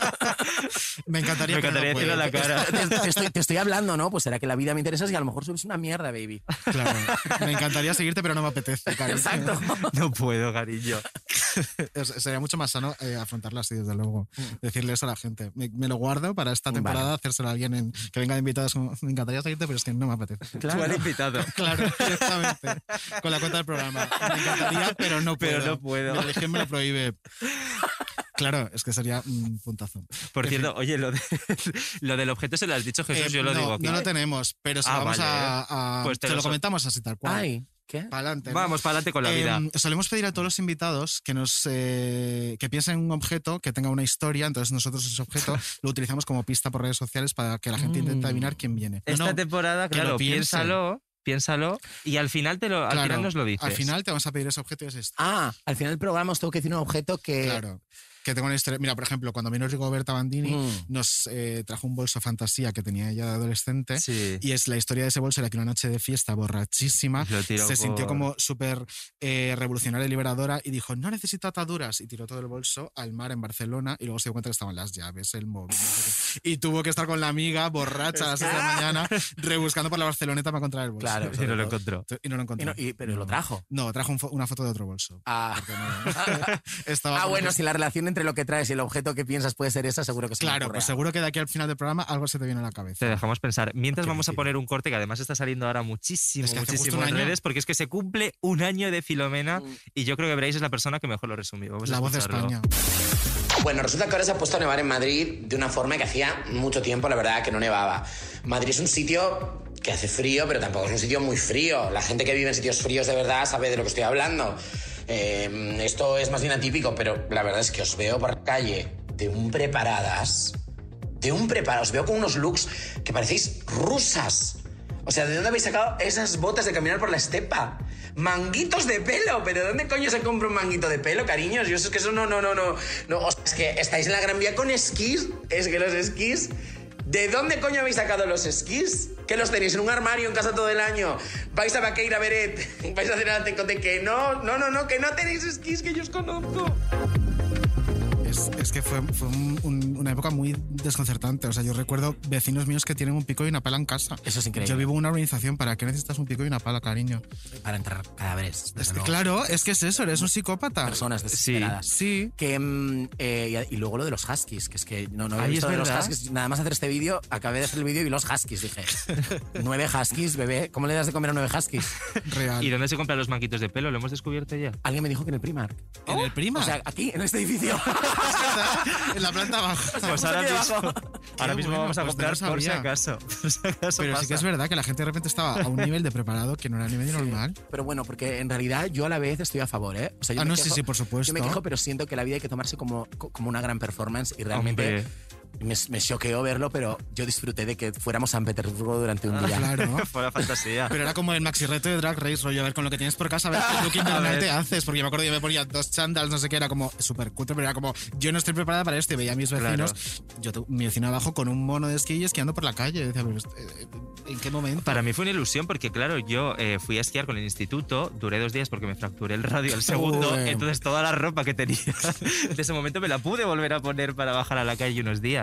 Me encantaría, Me no encantaría decirlo a la cara. te, te estoy, te estoy hablando, ¿no? Pues será que la vida me interesa y a lo mejor subes una mierda, baby. Claro. Me encantaría seguirte, pero no me apetece. cariño. Exacto. No puedo, cariño. Sería mucho más sano eh, afrontarla así, desde luego. Decirle eso a la gente. Me, me lo guardo para esta Vale. temporada, hacérselo a alguien en- que venga de invitados. como, me encantaría seguirte, pero es que no me apetece. Tú al invitado. Claro, directamente. Con la cuenta del programa. Me encantaría, pero no puedo. Pero no puedo. Religión me lo prohíbe. Claro, es que sería un puntazo. Por En cierto, oye, lo, de- lo del objeto se lo has dicho, Jesús, Eh, yo lo no, digo aquí. no lo tenemos, pero si Ah, vamos vale. a, a- Pues te te lo comentamos así tal cual. Ay, ¿qué? Para adelante. Vamos, para adelante con la vida. Em, solemos pedir a todos los invitados que nos eh, que piensen en un objeto que tenga una historia, entonces nosotros ese objeto lo utilizamos como pista por redes sociales para que la gente intente Mm. adivinar quién viene. Esta no, temporada, claro, piénsalo piénsalo y al final, te lo, al Claro, final nos lo dices. Al final te vamos a pedir ese objeto y es esto. Ah, al final del programa os tengo que decir un objeto que. Claro. Que tengo una historia. Mira, por ejemplo, cuando vino Rigoberta Bandini, Mm. nos eh, trajo un bolso fantasía que tenía ella de adolescente. Sí. Y es la historia de ese bolso era que una noche de fiesta borrachísima se sintió como súper eh, revolucionaria y liberadora y dijo, no necesito ataduras. Y tiró todo el bolso al mar en Barcelona y luego se dio cuenta que estaban las llaves, el móvil. no sé qué. Y tuvo que estar con la amiga borracha a las 6 de la mañana rebuscando por la Barceloneta para encontrar el bolso. Claro, Y no lo encontró. Y no lo Y encontró. no- y- pero lo trajo. No, trajo un fo- una foto de otro bolso. Ah, Porque no- estaba ah bueno, si la relación entre lo que traes y el objeto que piensas puede ser esa, seguro que se Claro, pues seguro que de aquí al final del programa algo se te viene a la Te cabeza. dejamos pensar. Mientras vamos a poner un corte que además está saliendo ahora muchísimo, Es que muchísimo en redes, porque es que se cumple un año de Filomena Mm. y yo creo que Bryce es la persona que mejor lo resumió. Vamos a La voz de. España. Bueno, resulta que ahora se ha puesto a nevar en Madrid de una forma que hacía mucho tiempo, la verdad, que no nevaba. Madrid es un sitio que hace frío, pero tampoco es un sitio muy frío. La gente que vive en sitios fríos de verdad sabe de lo que estoy hablando. Eh, esto es más bien atípico, pero la verdad es que os veo por calle de un preparadas. De un preparado. Os veo con unos looks que parecéis rusas. O sea, ¿de dónde habéis sacado esas botas de caminar por la estepa? Manguitos de pelo, pero ¿de dónde coño se compra un manguito de pelo, cariños? Yo es que eso no, no, no, no. no es que estáis en la Gran Vía con esquís. Es que los esquís. ¿De dónde coño habéis sacado los esquís? ¿Que los tenéis en un armario en casa todo el año? ¿Vais a Vaqueira Beret? ¿Vais a hacer el tecote? Que no, no, no, no, que no tenéis esquís, que yo os conozco. Es, que fue, un- una época muy desconcertante. O sea, yo recuerdo vecinos míos que tienen un pico y una pala en casa. Eso es increíble. Yo vivo en una organización. ¿Para qué necesitas un pico y una pala, cariño? Para entrar cadáveres. Claro, es que es eso, eres un psicópata. Personas desesperadas. Sí. Que, mm, eh, y y luego lo de los huskies, que es que no, no había Ay, visto de los verdad. huskies. Nada más hacer este vídeo, acabé de hacer el vídeo y vi los huskies. Dije, nueve huskies, bebé. ¿Cómo le das de comer a nueve huskies? Real. ¿Y dónde se compran los manquitos de pelo? ¿Lo hemos descubierto ya? Alguien me dijo que en el Primark. ¿En el Prima? O sea, aquí, en este edificio. en la planta baja. Pues ahora mismo, ahora mismo bueno, vamos a pues comprar por si acaso. Por si acaso Pero sí que es verdad que la gente de repente estaba a un nivel de preparado que no era ni medio normal. Pero bueno, porque en realidad yo a la vez estoy a favor, ¿eh? O sea, yo Ah, me no, sí, sí, por supuesto. Yo me quejo, pero siento que la vida hay que tomarse como, como una gran performance y realmente Hombre. Me, me choqueó verlo, pero yo disfruté de que fuéramos a San Petersburgo durante un día. Claro. Fue la fantasía. Pero era como el maxi reto de Drag Race, rollo, a ver con lo que tienes por casa, a ver qué look invernal te haces. Porque yo me acuerdo, yo me ponía dos chandals, no sé qué, era como súper cutre, pero era como, yo no estoy preparada para esto. Y veía a mis vecinos, yo, tu- mi vecino abajo con un mono de esquí y esquiando por la calle. Y decía, eh, ¿en qué momento? Para mí fue una ilusión porque, claro, yo eh, fui a esquiar con el instituto, duré dos días porque me fracturé el radio al segundo, Uy. entonces toda la ropa que tenía de ese momento me la pude volver a poner para bajar a la calle unos días.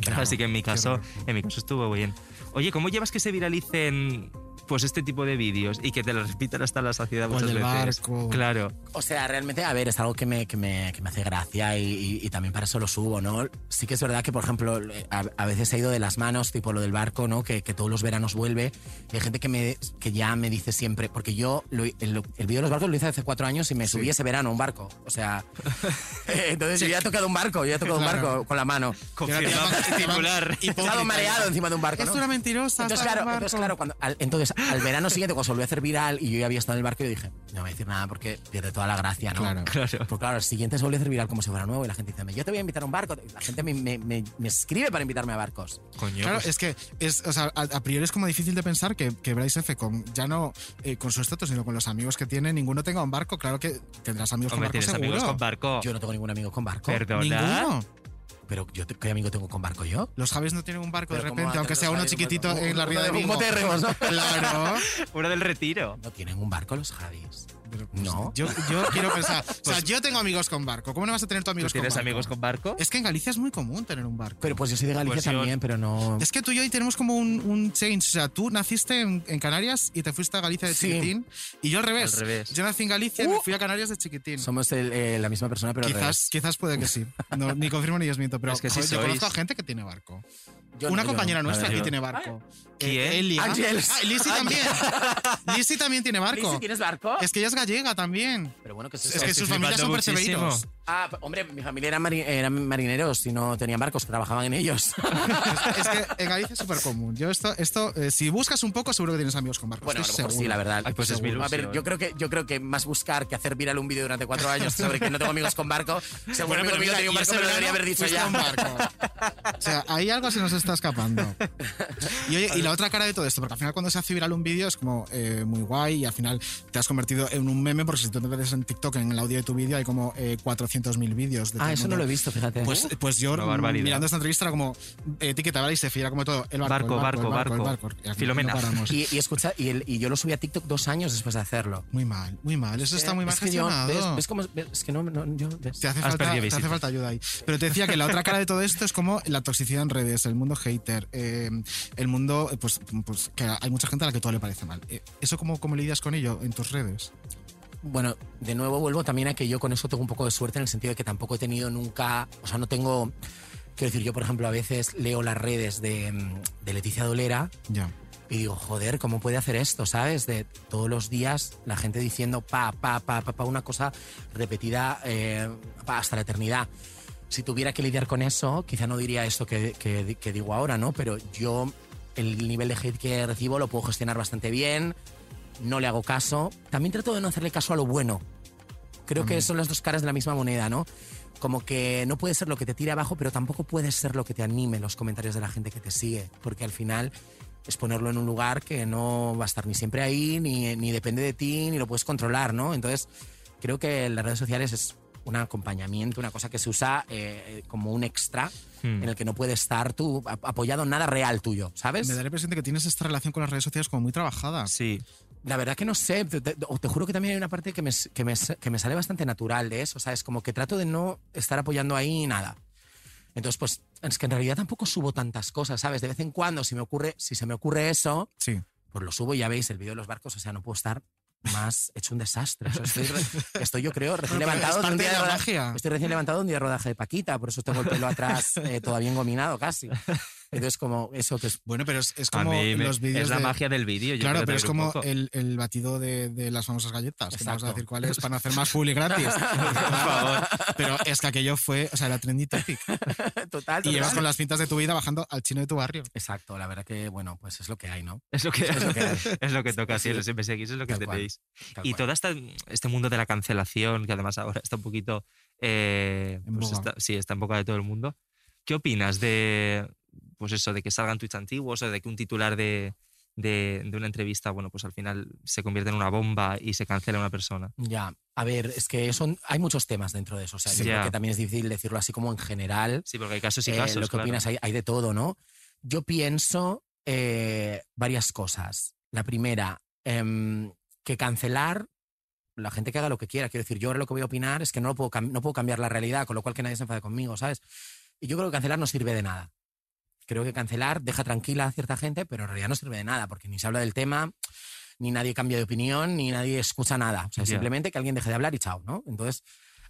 Claro, Así que en mi caso, en mi caso estuvo bien. Oye, ¿cómo llevas que se viralicen pues este tipo de vídeos y que te lo repitan hasta la saciedad muchas veces? barco. Claro. O sea, realmente, a ver, es algo que me, que me, que me hace gracia y, y- y también para eso lo subo, ¿no? Sí que es verdad que, por ejemplo, a, a veces he ido de las manos, tipo lo del barco, ¿no? Que, que todos los veranos vuelve. Y hay gente que, me, que ya me dice siempre, porque yo lo- el, el vídeo de los barcos lo hice hace cuatro años y me subí ese verano a un barco. O sea, entonces yo ya he tocado un barco, yo ya he tocado un Claro. barco con la mano. Confirmado titular. He estado mareado encima de un barco. Es ¿no? una mentirosa. Entonces, claro, entonces, claro, cuando, al, entonces, al verano siguiente, cuando se volvió a hacer viral y yo ya había estado en el barco, yo dije, no voy a decir nada porque pierde toda la gracia, ¿no? Claro. Claro. Pues claro, el siguiente se volvió a hacer viral como si fuera nuevo y la gente dice, yo te voy a invitar a un barco. La gente me, me- me- me escribe para invitarme a barcos. Coño, Claro, pues- es que es, o sea, a, a priori es como difícil de pensar que, que Bryce F, con, ya no eh, con su estatus, sino con los amigos que tiene, ninguno tenga un barco. Claro que tendrás amigos Hombre, con barco amigos con barco. Yo no tengo ningún amigo con barco. Perdona. Ninguno. Pero yo, te- ¿qué amigo tengo con barco yo? Los Javis no tienen un barco de Pero ¿cómo va repente, a aunque sea uno un chiquitito en la Un- ría de un Vigo. bote de remos, ¿no? Claro. Uno del retiro. No tienen un barco los Javis. Pero, pues, No. Yo, yo quiero pensar. O sea, yo tengo amigos con barco. ¿Cómo no vas a tener tú ¿Tú amigos con tienes barco? amigos con barco? Es que en Galicia es muy común tener un barco. Pero pues yo soy de Galicia Pues yo- también, pero no... Es que tú y yo ahí tenemos como un, un change. O sea, tú naciste en, en Canarias y te fuiste a Galicia de Sí. chiquitín. Y yo al revés. Al revés. Yo nací en Galicia y me fui a Canarias de chiquitín. Somos el- eh, la misma persona, pero al Quizás, revés. quizás puede que sí. No, ni confirmo ni desmiento, pero Es que sí joder, yo sois. conozco a gente que tiene barco. Yo Una no, compañera no. nuestra Yo que tiene barco. ¿Quién? Eh, Elia. Ángeles. Ah, Lizzy también. Lizzy también tiene barco. Lizzy, ¿tienes barco? Es que ella es gallega también. Pero bueno, que es Es que Estoy sus familias son muchísimo. Ah, hombre, mi familia eran, mari- eran marineros y no tenían barcos, que trabajaban en ellos. Es que en Galicia es súper común. Yo esto, esto eh, si buscas un poco, seguro que tienes amigos con barcos. Bueno, a lo Estoy mejor sí, la verdad. Ay, pues es mi Seguro. A ver, ilusión. yo creo que yo creo que más buscar que hacer viral un vídeo durante cuatro años sobre que no tengo amigos con barco. Seguro Bueno, que pero tenía un y barco, me lo debería haber dicho ya. a un barco. O sea, ahí algo se nos está escapando. Y oye, y la otra cara de todo esto, porque al final cuando se hace viral un vídeo es como eh, muy guay y al final te has convertido en un meme, porque si tú te metes en TikTok en el audio de tu vídeo hay como eh, 400.000 vídeos. De Ah, eso no lo he visto, fíjate. Pues, pues yo mirando esta entrevista era como eh, etiqueta, ¿vale? Y se fiera como todo. El barco, Barco, el barco, el barco. Filomena. no. Y, y escucha, y, el- y yo lo subí a TikTok dos años después de hacerlo. Muy mal, muy mal. Eso está muy mal Es que yo- gestionado. ¿ves, ves cómo es? ¿Ves? Es que no, no-. Te hace, falta, te hace falta ayuda ahí. Pero te decía que la otra cara de todo esto es como la toxicidad en redes, el mundo hater, eh, el mundo, pues, pues que hay mucha gente a la que todo le parece mal. Eh, ¿Eso cómo, cómo lidias con ello en tus redes? Bueno, de nuevo vuelvo también a que yo con eso tengo un poco de suerte en el sentido de que tampoco he tenido nunca, o sea, no tengo, quiero decir, yo por ejemplo a veces leo las redes de, de Leticia Dolera Ya. y digo, joder, ¿cómo puede hacer esto? ¿Sabes? De todos los días la gente diciendo pa, pa, pa, pa, pa, una cosa repetida eh, pa, hasta la eternidad. Si tuviera que lidiar con eso, quizá no diría esto que, que- que digo ahora, ¿no? Pero yo el nivel de hate que recibo lo puedo gestionar bastante bien, no le hago caso. También trato de no hacerle caso a lo bueno. Creo que son las dos caras de la misma moneda, ¿no? Como que no puede ser lo que te tire abajo, pero tampoco puede ser lo que te anime los comentarios de la gente que te sigue, porque al final es ponerlo en un lugar que no va a estar ni siempre ahí, ni, ni depende de ti, ni lo puedes controlar, ¿no? Entonces, creo que las redes sociales es un acompañamiento, una cosa que se usa eh, como un extra Hmm. en el que no puede estar tú ap- apoyado en nada real tuyo, ¿sabes? Me da la impresión de que tienes esta relación con las redes sociales como muy trabajada. Sí. La verdad que no sé, te, te- te juro que también hay una parte que me, que, me, que me sale bastante natural de eso, o sea, es como que trato de no estar apoyando ahí nada. Entonces, pues, es que en realidad tampoco subo tantas cosas, ¿sabes? De vez en cuando, si, me ocurre, si se me ocurre eso, Sí. pues lo subo y ya veis el vídeo de los barcos, o sea, no puedo estar más hecho un desastre. O sea, estoy, re- estoy, yo creo, recién Bueno, levantado de un día de rodaje. Estoy recién levantado de un día de rodaje de Paquita, por eso tengo el pelo atrás eh, todavía engominado casi. Entonces, como eso que es Bueno, pero es, como me- los vídeos es la de- magia del vídeo. Claro, pero es como el, el batido de, de las famosas galletas, que vamos a decir cuál es, para no hacer más publi gratis. Por favor. Pero es que aquello fue, o sea, era trendy topic. total. Y llevas con las pintas de tu vida bajando al chino de tu barrio. Exacto, la verdad que, bueno, pues es lo que hay, ¿no? Es lo que, Es lo que hay. es lo que toca, sí, los MSX es lo que Tal tenéis. Y todo esta, este mundo de la cancelación, que además ahora está un poquito. eh, pues está- sí, está en boca de todo el mundo. ¿Qué opinas de. Pues eso, de que salgan tweets antiguos o de que un titular de, de, de una entrevista, bueno, pues al final se convierte en una bomba y se cancela a una persona? Ya, a ver, es que son, hay muchos temas dentro de eso. O sea, yo creo que también es difícil decirlo así como en general. Sí, porque hay casos y Eh, casos. lo que claro. opinas, hay, hay de todo, ¿no? Yo pienso eh, varias cosas. La primera, em, que cancelar la gente que haga lo que quiera. Quiero decir, yo ahora lo que voy a opinar es que no, lo puedo, no puedo cambiar la realidad, con lo cual que nadie se enfade conmigo, ¿sabes? Y yo creo que cancelar no sirve de nada. Creo que cancelar deja tranquila a cierta gente, pero en realidad no sirve de nada, porque ni se habla del tema, ni nadie cambia de opinión, ni nadie escucha nada. O sea, simplemente que alguien deje de hablar y chao, ¿no? Entonces,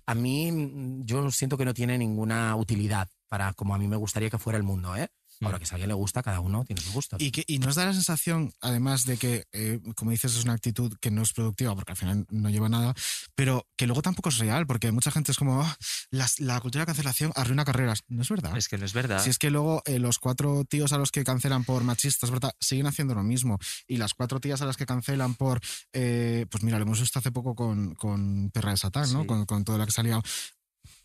a mí, mm, yo siento que no tiene ninguna utilidad para como a mí me gustaría que fuera el mundo, ¿eh? Ahora Mm. que si a alguien le gusta, cada uno tiene sus gustos. Y, que, y nos da la sensación, además de que, eh, como dices, es una actitud que no es productiva, porque al final no lleva nada, pero que luego tampoco es real, porque mucha gente es como, "Ah, las- la cultura de cancelación arruina carreras. No es verdad. Es que no es verdad. Si es que luego eh, los cuatro tíos a los que cancelan por machistas, ¿verdad? Siguen haciendo lo mismo. Y las cuatro tías a las que cancelan por. eh, pues mira, lo hemos visto hace poco con, con Perra de Satán, ¿no? Sí. Con, con todo lo que salía.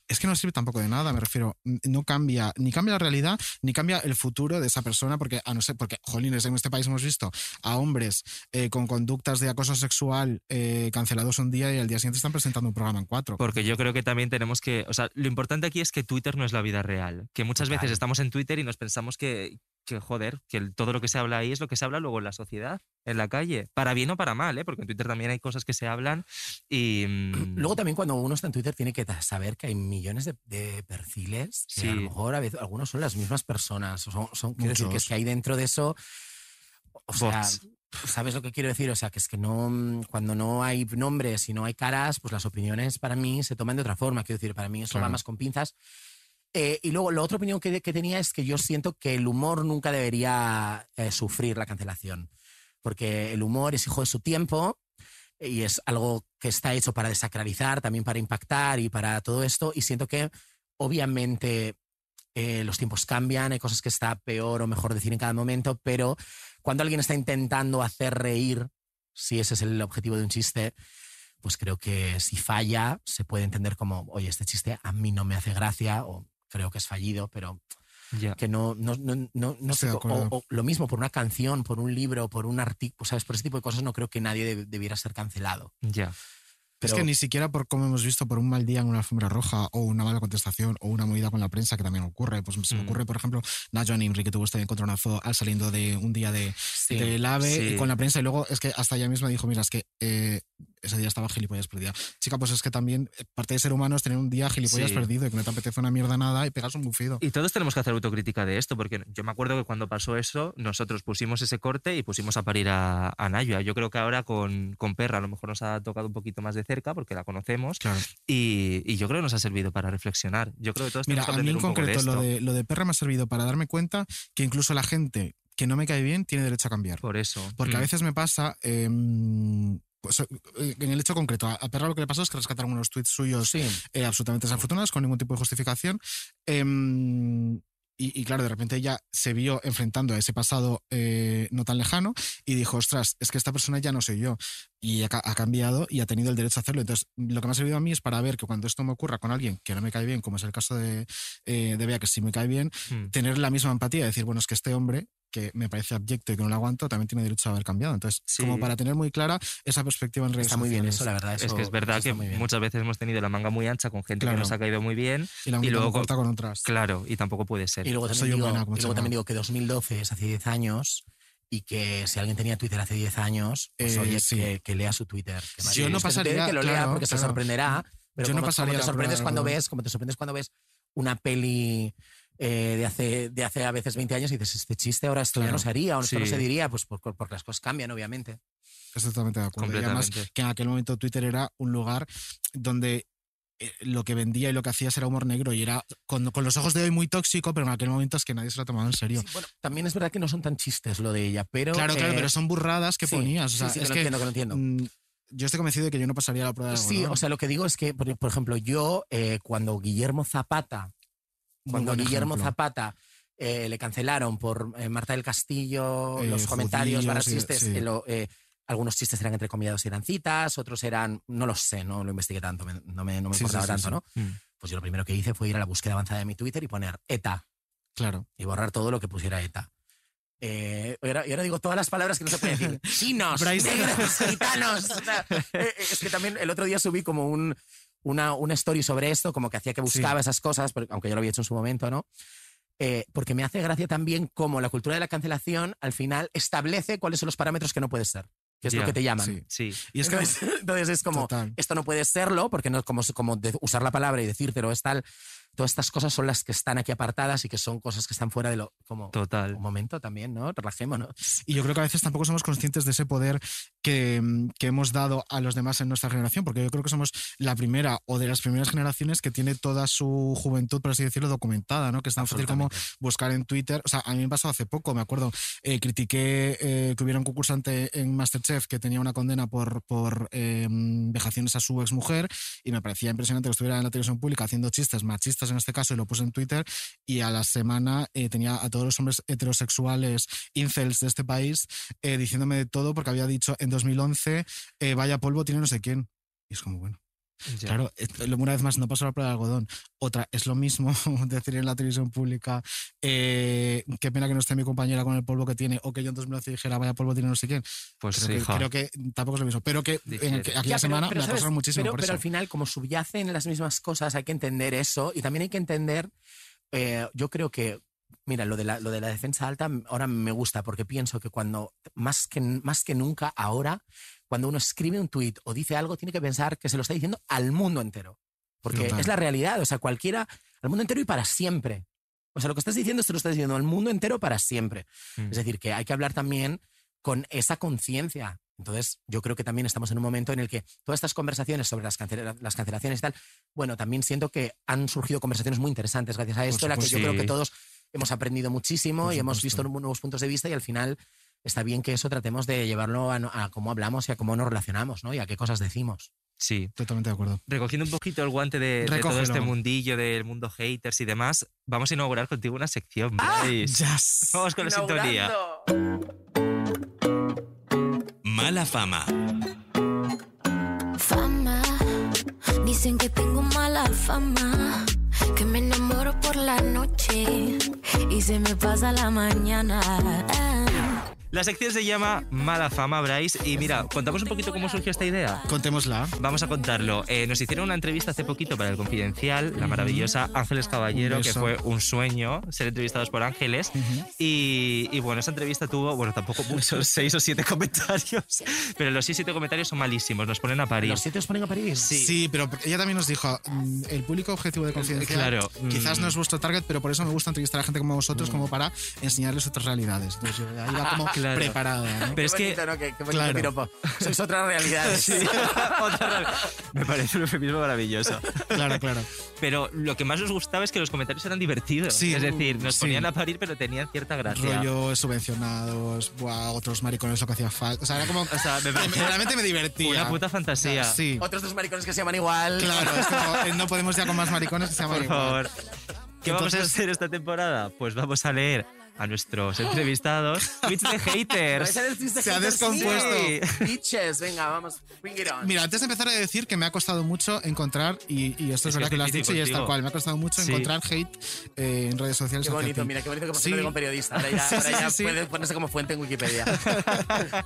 Es que no sirve tampoco de nada, me refiero. No cambia, ni cambia la realidad, ni cambia el futuro de esa persona, porque a no ser, porque, jolines, en este país hemos visto a hombres eh, con conductas de acoso sexual eh, cancelados un día y al día siguiente están presentando un programa en cuatro. Porque yo creo que también tenemos que, o sea, lo importante aquí es que Twitter no es la vida real. Que muchas veces estamos en Twitter y nos pensamos que, que, joder, que el- todo lo que se habla ahí es lo que se habla luego en la sociedad, en la calle. Para bien o para mal, ¿eh? Porque en Twitter también hay cosas que se hablan y... mm, Luego también cuando uno está en Twitter tiene que saber que hay millones de, de perfiles que a lo Sí. mejor a veces algunos son las mismas personas. Son, son- quiero decir que es que hay dentro de eso. O sea, Bots. ¿sabes lo que quiero decir? O sea, que es que no mm, cuando no hay nombres y no hay caras, pues las opiniones para mí se toman de otra forma. Quiero decir, para mí eso va Claro. más con pinzas. Eh, y luego, la otra opinión que, que tenía es que yo siento que el humor nunca debería eh, sufrir la cancelación. Porque el humor es hijo de su tiempo. y es algo que está hecho para desacralizar, también para impactar y para todo esto. Y siento que obviamente eh, los tiempos cambian, hay cosas que está peor o mejor decir en cada momento, pero cuando alguien está intentando hacer reír, si ese es el objetivo de un chiste, pues creo que si falla se puede entender como, oye, este chiste a mí no me hace gracia o creo que es fallido, pero que no, no, no, no, no sé, o, lo mismo por una canción, por un libro, por un artículo, ¿sabes? Por ese tipo de cosas no creo que nadie deb- debiera ser cancelado. Ya. Pero- que ni siquiera por como hemos visto por un mal día en una alfombra roja o una mala contestación o una movida con la prensa que también ocurre. Pues se me Mm. ocurre, por ejemplo, Nacho Nimri que tuvo este encontronazo al saliendo de un día de, Sí. del AVE Sí. con la prensa y luego es que hasta ella misma dijo, mira, es que eh, ese día estaba gilipollas perdida. Chica, pues es que también eh, parte de ser humano es tener un día gilipollas Sí. perdido y que no te apetece una mierda nada y pegas un bufido. Y todos tenemos que hacer autocrítica de esto, porque yo me acuerdo que cuando pasó eso, nosotros pusimos ese corte y pusimos a parir a, a Nayua. Yo creo que ahora con, con Perra a lo mejor nos ha tocado un poquito más de cerca, porque la conocemos, Claro. y, y yo creo que nos ha servido para reflexionar. Yo creo que todos Mira, tenemos que a mí aprender en un poco de concreto esto. lo de, lo de perra me ha servido para darme cuenta que incluso la gente que no me cae bien tiene derecho a cambiar. Por eso. Porque a Mm. veces me pasa, em, pues, eh, en el hecho concreto, a a Perra lo que le pasó es que rescataron unos tweets suyos Sí. eh, absolutamente desafortunados, con ningún tipo de justificación. Em, y, y claro, de repente ella se vio enfrentando a ese pasado eh, no tan lejano y dijo, ostras, es que esta persona ya no soy yo. Y ha, ha cambiado y ha tenido el derecho a hacerlo. Entonces, lo que me ha servido a mí es para ver que cuando esto me ocurra con alguien que no me cae bien, como es el caso de, eh, de Bea, que sí me cae bien, Mm. tener la misma empatía, decir, bueno, es que este hombre que me parece abyecto y que no lo aguanto, también tiene derecho a haber cambiado. Entonces, Sí. como para tener muy clara esa perspectiva en redes Está muy bien sociales. eso, la verdad. Es eso- que es verdad que bien. muchas veces hemos tenido la manga muy ancha con gente Claro. que nos ha caído muy bien. Y la y luego corta con otras. Claro, y tampoco puede ser. Y luego también, digo, buena, y luego también digo que 2012 es hace 10 años y que si alguien tenía Twitter hace 10 años, pues Eh, oye, sí. que, que lea su Twitter. Que Yo no Es que se pasaría- que lo lea claro, porque se claro. sorprenderá. Pero Yo no como, pasaría como te sorprendes cuando ves, como te sorprendes cuando ves una peli eh, de, hace, de hace a veces 20 años y dices, este chiste ahora esto ya Claro. no se haría o esto no Sí. se diría, pues por- por- porque las cosas cambian, obviamente. Estoy totalmente de acuerdo. Y además que en aquel momento Twitter era un lugar donde eh, lo que vendía y lo que hacías era humor negro y era con, con los ojos de hoy muy tóxico, pero en aquel momento es que nadie se lo tomaba en serio. Sí, bueno, también es verdad que no son tan chistes lo de ella, pero... claro, claro, eh, pero son burradas que sí, ponías. O sí, sea, sí, es que lo que entiendo, que lo entiendo. mm, yo estoy convencido de que yo no pasaría la prueba de Sí, algodón. o sea, lo que digo es que, por, por ejemplo, yo, eh, cuando Guillermo Zapata, cuando Guillermo ejemplo. Zapata eh, le cancelaron por eh, Marta del Castillo, Eh, los comentarios, sí, chistes, sí. eh, lo- eh, algunos chistes eran entrecomillados y eran citas, otros eran, no lo sé, no lo investigué tanto, me- no me, no me Sí, importaba sí, tanto. ¿no? Mm. Pues yo lo primero que hice fue ir a la búsqueda avanzada de mi Twitter y poner ETA Claro. y borrar todo lo que pusiera ETA. Eh, y, ahora, y ahora digo todas las palabras que no se pueden decir. Chinos, negros, gitanos. O sea, eh, es que también el otro día subí como un, una, una story sobre esto, como que hacía que buscaba esas cosas, aunque yo lo había hecho en su momento, ¿no? Eh, porque me hace gracia también cómo la cultura de la cancelación al final establece cuáles son los parámetros que no puede ser, que es lo que te llaman. sí. Sí. Y es que Entonces, entonces es como, Total. esto no puede serlo, porque no es como, como de usar la palabra y decírtelo es tal. Todas estas cosas son las que están aquí apartadas y que son cosas que están fuera de lo. Como, Total. Un momento también, ¿no? Relajémonos. Y yo creo que a veces tampoco somos conscientes de ese poder que, mm, que hemos dado a los demás en nuestra generación, porque yo creo que somos la primera o de las primeras generaciones que tiene toda su juventud, por así decirlo, documentada, ¿no? Que es tan fácil como buscar en Twitter. O sea, a mí me pasó hace poco, me acuerdo, eh, critiqué eh, que hubiera un concursante en Masterchef que tenía una condena por, por eh, vejaciones a su exmujer y me parecía impresionante que estuviera en la televisión pública haciendo chistes machistas en este caso y lo puse en Twitter y a la semana eh, tenía a todos los hombres heterosexuales incels de este país eh, diciéndome de todo porque había dicho en 2011 eh, vaya polvo tiene no sé quién. Y es como, bueno, Ya. Claro, una vez más no pasó la prueba de algodón. Otra, es lo mismo decir en la televisión pública, eh, qué pena que no esté mi compañera con el polvo que tiene, o que yo en 2011 dijera, vaya polvo tiene no sé quién. Pues creo, que, hija. creo que tampoco es lo mismo. Pero que en Difiere. aqu- aquella Ya, pero- semana pero, me ha ¿sabes? pasado muchísimo Pero, por pero eso. al final, como subyacen las mismas cosas, hay que entender eso. Y también hay que entender, eh, yo creo que, mira, lo de, la, lo de la defensa alta ahora me gusta porque pienso que cuando, más que, más que nunca ahora, cuando uno escribe un tuit o dice algo, tiene que pensar que se lo está diciendo al mundo entero. Porque Total. es la realidad, o sea, cualquiera, al mundo entero y para siempre. O sea, lo que estás diciendo, se lo estás diciendo al mundo entero para siempre. Mm. Es decir, que hay que hablar también con esa conciencia. Entonces, yo creo que también estamos en un momento en el que todas estas conversaciones sobre las, cancela- las cancelaciones y tal, bueno, también siento que han surgido conversaciones muy interesantes gracias a esto, en la que yo creo que todos hemos aprendido muchísimo y hemos visto nuevos puntos de vista y al final está bien que eso tratemos de llevarlo a, a cómo hablamos y a cómo nos relacionamos, ¿no? Y a qué cosas decimos. Sí. Totalmente de acuerdo. Recogiendo un poquito el guante de, de todo este mundillo del mundo haters y demás, vamos a inaugurar contigo una sección. Bryce. Yes. Vamos con la sintonía. Mala fama. Fama, dicen que tengo mala fama, que me enamoro por la noche y se me pasa la mañana. Ah. La sección se llama Mala Fama, Bryce. Y mira, contamos un poquito cómo surgió esta idea. Contémosla. Vamos a contarlo. Eh, nos hicieron una entrevista hace poquito para el Confidencial, la maravillosa Ángeles Caballero, que fue un sueño ser entrevistados por Ángeles. y, y bueno, esa entrevista tuvo, bueno, tampoco muchos, seis o siete comentarios, pero los seis o siete comentarios son malísimos, nos ponen a parir. ¿Los siete os ponen a parir? Sí. pero ella también nos dijo, mm, el público objetivo de confidencial Claro, quizás mm. no es vuestro target, pero por eso me gusta entrevistar a gente como vosotros, como para enseñarles otras realidades. Entonces yo iba como Claro. preparada. ¿no? Pero es que bonito, ¿no? Qué, qué bonito Claro. piropo. Sois otra realidad. Sí. Otra realidad. Me parece un eufemismo maravilloso. Claro, claro. Pero lo que más nos gustaba es que los comentarios eran divertidos. Sí. es decir, nos Sí. ponían a parir, pero tenían cierta gracia. Rollos subvencionados, buah, otros maricones lo que hacía falta. O sea, era como. O sea, me realmente me divertía. Una puta fantasía. Sí. Otros dos maricones que se llaman igual. Claro, es como, eh, no podemos ya con más maricones que se llaman Por igual. favor. ¿Qué vamos a Entonces- hacer esta temporada? Pues vamos a leer a nuestros entrevistados tweets de haters. Se ha descompuesto. Bitches, venga, vamos. Bring it on. Mira, antes de empezar a decir que me ha costado mucho encontrar, y, y esto es, Es que verdad que lo has dicho y es tal cual, me ha costado mucho Sí. encontrar hate eh, en redes sociales. Qué bonito, mira, qué bonito que Sí. lo digo un periodista. Ahora ya, ahora sí, ya sí, puede ponerse como fuente en Wikipedia.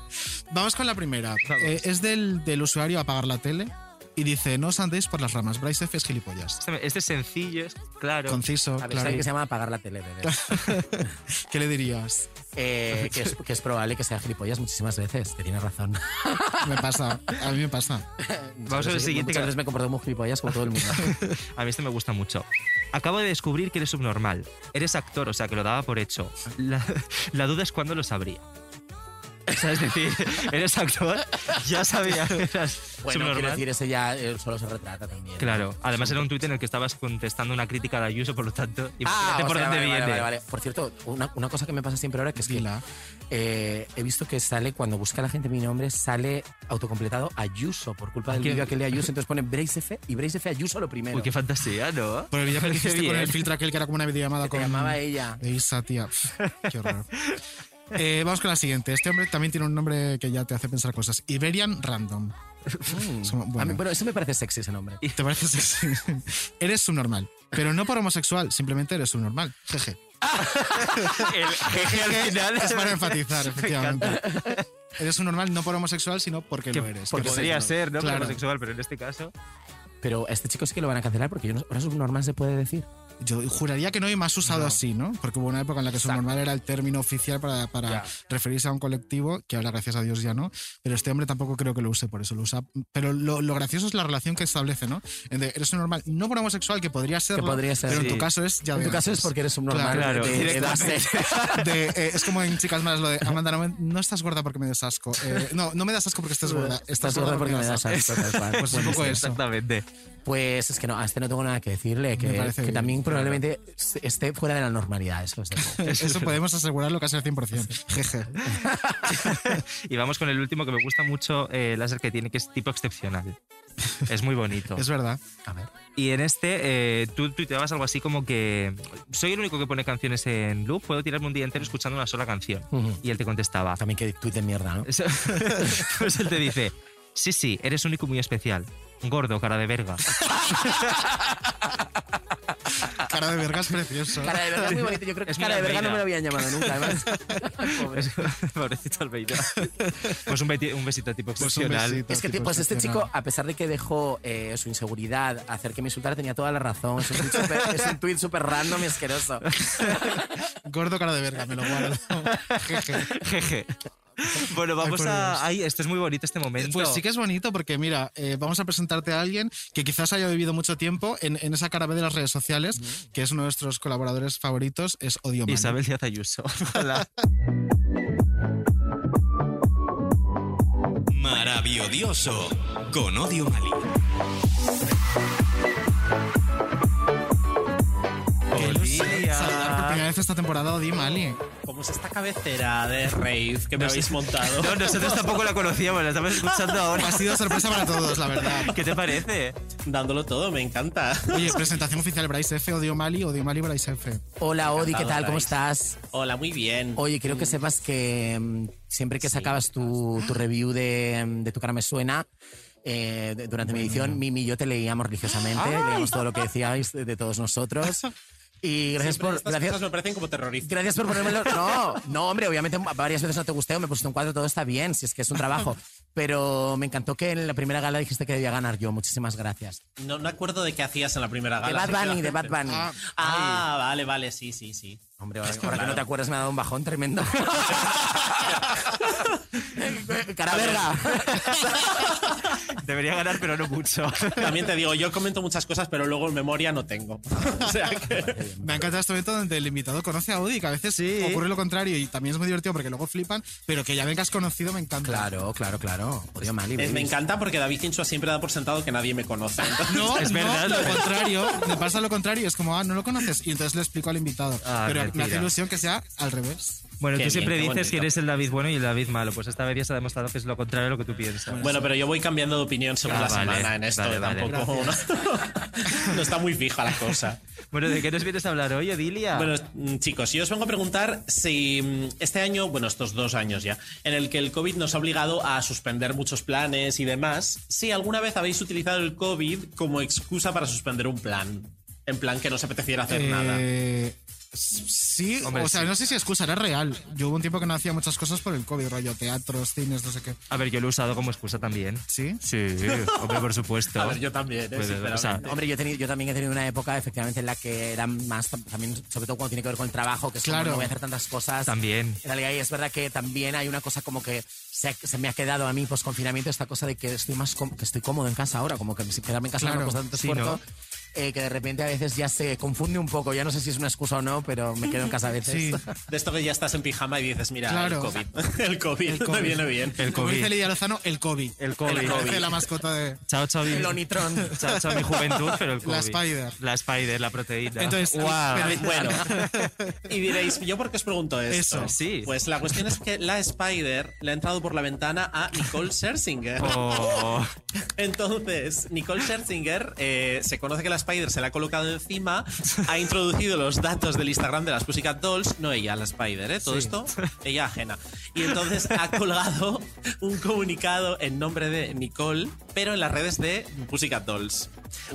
Vamos con la primera. Eh, es del, del usuario apagar la tele y dice, no os andéis por las ramas, Bryce F es gilipollas. Este, este es sencillo, es claro. Conciso, A claro. ¿sabes que se llama apagar la tele, bebé? ¿Qué le dirías? Eh, que, es, que es probable que sea gilipollas muchísimas veces, que tiene razón. Me pasa, a mí me pasa. Vamos a ver el siguiente. Muchas veces me comporto muy gilipollas como todo el mundo. A mí este me gusta mucho. Acabo de descubrir que eres subnormal. Eres actor, o sea que lo daba por hecho. La, la duda es cuándo lo sabría. O sea, es decir, eres actor, ya sabía que eras Bueno, quiero subnormal. decir, ese ya eh, solo se retrata también. Claro, además era un tuit en el que estabas contestando una crítica de Ayuso, por lo tanto, Ah, imagínate por o sea, dónde vale, viene. vale, vale, vale. Por cierto, una, una cosa que me pasa siempre ahora que es que Dila. eh, he visto que sale, cuando busca la gente mi nombre, sale autocompletado Ayuso por culpa del ¿Qué? vídeo aquel de Ayuso. Entonces pone Brace F y Brace F Ayuso lo primero. Uy, qué fantasía, ¿no? Por el vídeo que Qué hiciste con bien. el filtro aquel que era como una videollamada que te con... llamaba ella. de Isa, tía. Qué horror. Eh, vamos con la siguiente. Este hombre también tiene un nombre que ya te hace pensar cosas. Iberian Random. Es como, A mí- bueno, bueno, eso me parece sexy ese nombre. ¿te parece sexy? eres subnormal. Pero no por homosexual, simplemente eres subnormal. Jeje. El jeje al final Es para enfatizar, Me efectivamente. Eres subnormal no por homosexual, sino porque Que, lo eres. porque Que podría sí, ser, ¿no? Claro. Homosexual, pero en este caso. Pero a este chico sí que lo van a cancelar porque yo no, ahora subnormal se puede decir. Yo juraría que no y más usado así, ¿no? Porque hubo una época en la que subnormal era el término oficial para, para referirse a un colectivo, que ahora gracias a Dios ya no, pero este hombre tampoco creo que lo use por eso, lo usa. Pero lo, lo gracioso es la relación que establece, ¿no? Entre eres subnormal, no por homosexual, que podría ser, podría ser, pero en sí. tu caso es ya En tu caso es porque eres subnormal. Claro, de- de eh, es como en Chicas Malas lo de Amanda, no, me- no estás gorda porque me das asco. Eh, no, no me das asco porque estés gorda. Estás, Estás gorda porque me das asco. Pues un poco eso. Exactamente. Pues es que no, a este no tengo nada que decirle, que, que bien. también probablemente esté fuera de la normalidad. Eso es Eso podemos asegurarlo casi al 100%. Jeje. Y vamos con el último que me gusta mucho, eh, el láser que tiene, que es tipo excepcional. Es muy bonito. Es verdad. A ver. Y en este, eh, tú tuiteabas algo así como que soy el único que pone canciones en loop, puedo tirarme un día entero escuchando una sola canción. Ujú. Y él te contestaba. También que tuit de mierda, ¿no? Eso- pues él te dice, sí, sí, eres único y muy especial. Gordo, cara de verga. Cara de verga es precioso. Cara de verga es muy bonito. Yo creo que Es cara de verga no me lo habían llamado nunca, además. Pobre. Es- Pobrecito Almeida. Pues un, besito tipo Pues excepcional. besito. Es que tipo pues este chico, a pesar de que dejó eh, su inseguridad hacer que me insultara, tenía toda la razón. Es un súper- es un tuit súper random y asqueroso. Gordo cara de verga, me lo guardo. Jeje. Jeje. Bueno, vamos a. Ay, esto es muy bonito este momento. Pues sí que es bonito porque, mira, eh, vamos a presentarte a alguien que quizás haya vivido mucho tiempo en, en esa cara B de las redes sociales, que es uno de nuestros colaboradores favoritos, es Odio. Isabel Díaz Ayuso. Hola. Maravilloso. Con Odio Mali. Saludar por primera vez esta temporada a Odi Mali. ¿Cómo es esta cabecera de rave que me No habéis montado? No, nosotros tampoco la conocíamos, la estamos escuchando ahora. Ha sido sorpresa para todos, la verdad. ¿Qué te parece? Dándolo todo, me encanta. Oye, presentación oficial Bryce F, Odio Mali, Odio Mali, Bryce F. Hola, Odi, ¿qué tal? ¿Cómo estás? Hola, muy bien. Oye, quiero que sepas que mm, siempre que sacabas tu, tu review de, mm, de Tu cara me suena, eh, durante mi edición, Mimi y yo te leíamos religiosamente, leíamos todo lo que decíais de, de todos nosotros. Y gracias Siempre por... estas Gracias, cosas me parecen como terroristas. Gracias por ponérmelo. No, no, hombre, obviamente varias veces no te gusté o me pusiste un cuadro, todo está bien, si es que es un trabajo. Pero me encantó que en la primera gala dijiste que debía ganar yo. Muchísimas gracias. No me acuerdo de qué hacías en la primera De gala. Bad Bunny, de Bad Bunny. Ah, Ah, vale, vale, sí, sí, sí. Hombre, ahora, que, no te acuerdas me ha dado un bajón tremendo. Cara verga. Debería ganar, pero no mucho. También te digo, yo comento muchas cosas, pero luego en memoria no tengo. o sea que... Me ha encantado este momento donde el invitado conoce a Odi, que a veces Sí. ocurre lo contrario y también es muy divertido porque luego flipan, pero que ya vengas conocido me encanta. Claro, claro, claro. Odio Mali. Eh, Me encanta porque David Insua siempre da por sentado que nadie me conoce. Entonces- No, Es no, verdad. lo contrario, me pasa lo contrario, es como, ah, no lo conoces, y entonces le explico al invitado. Ah, pero me hace ilusión que sea al revés. Bueno, Qué tú bien, siempre dices que eres el David bueno y el David malo. Pues esta vez ya se ha demostrado que es lo contrario a lo que tú piensas. Bueno, pero yo voy cambiando de opinión según Ah, la vale, semana en esto. vale, vale. tampoco. no está muy fija la cosa. Bueno, ¿de qué nos vienes a hablar hoy, Odilia? Bueno, mm, chicos, yo os vengo a preguntar si mm, este año, bueno, estos dos años ya, en el que el COVID nos ha obligado a suspender muchos planes y demás, si alguna vez habéis utilizado el COVID como excusa para suspender un plan. En plan que no os apeteciera hacer nada. Sí, Hombre, o sea, sí. no sé si excusa, era real. Yo hubo un tiempo que no hacía muchas cosas por el COVID, rollo teatros, cines, no sé qué. A ver, yo lo he usado como excusa también. ¿Sí? Sí, hombre, por supuesto. A ver, yo también, Pues, o sea, Hombre, yo, he tenido- yo también he tenido una época, efectivamente, en la que era más, tam- también, sobre todo cuando tiene que ver con el trabajo, que es como, Claro. no voy a hacer tantas cosas. También. En realidad, y es verdad que también hay una cosa como que se, se me ha quedado a mí post confinamiento esta cosa de que estoy más que estoy cómodo en casa ahora, como que si quedarme en casa no Claro. me cuesta tanto Sí, esfuerzo. ¿no? Eh, que de repente a veces ya se confunde un poco, ya no sé si es una excusa o no, pero me quedo en casa a veces. Sí. De esto que ya estás en pijama y dices, mira, Claro. el COVID. El COVID, El me COVID. viene bien. El Como dice COVID. Lidia Lozano, el COVID. El COVID. El COVID. la mascota de... Chao, chao, El Onitron. chao, chao, mi juventud, pero el COVID. La Spider. La Spider, la proteína. Entonces, Guau. pero- Bueno, y diréis, ¿yo por qué os pregunto esto? Eso. Sí. Pues la cuestión es que la Spider le ha entrado por la ventana a Nicole Scherzinger. Oh. Entonces, Nicole Scherzinger eh, se conoce que la Spider se la ha colocado encima, ha introducido los datos del Instagram de las Pussycat Dolls, no ella, la Spider, ¿eh? Todo Sí. esto, ella ajena. Y entonces ha colgado un comunicado en nombre de Nicole, pero en las redes de Pussycat Dolls.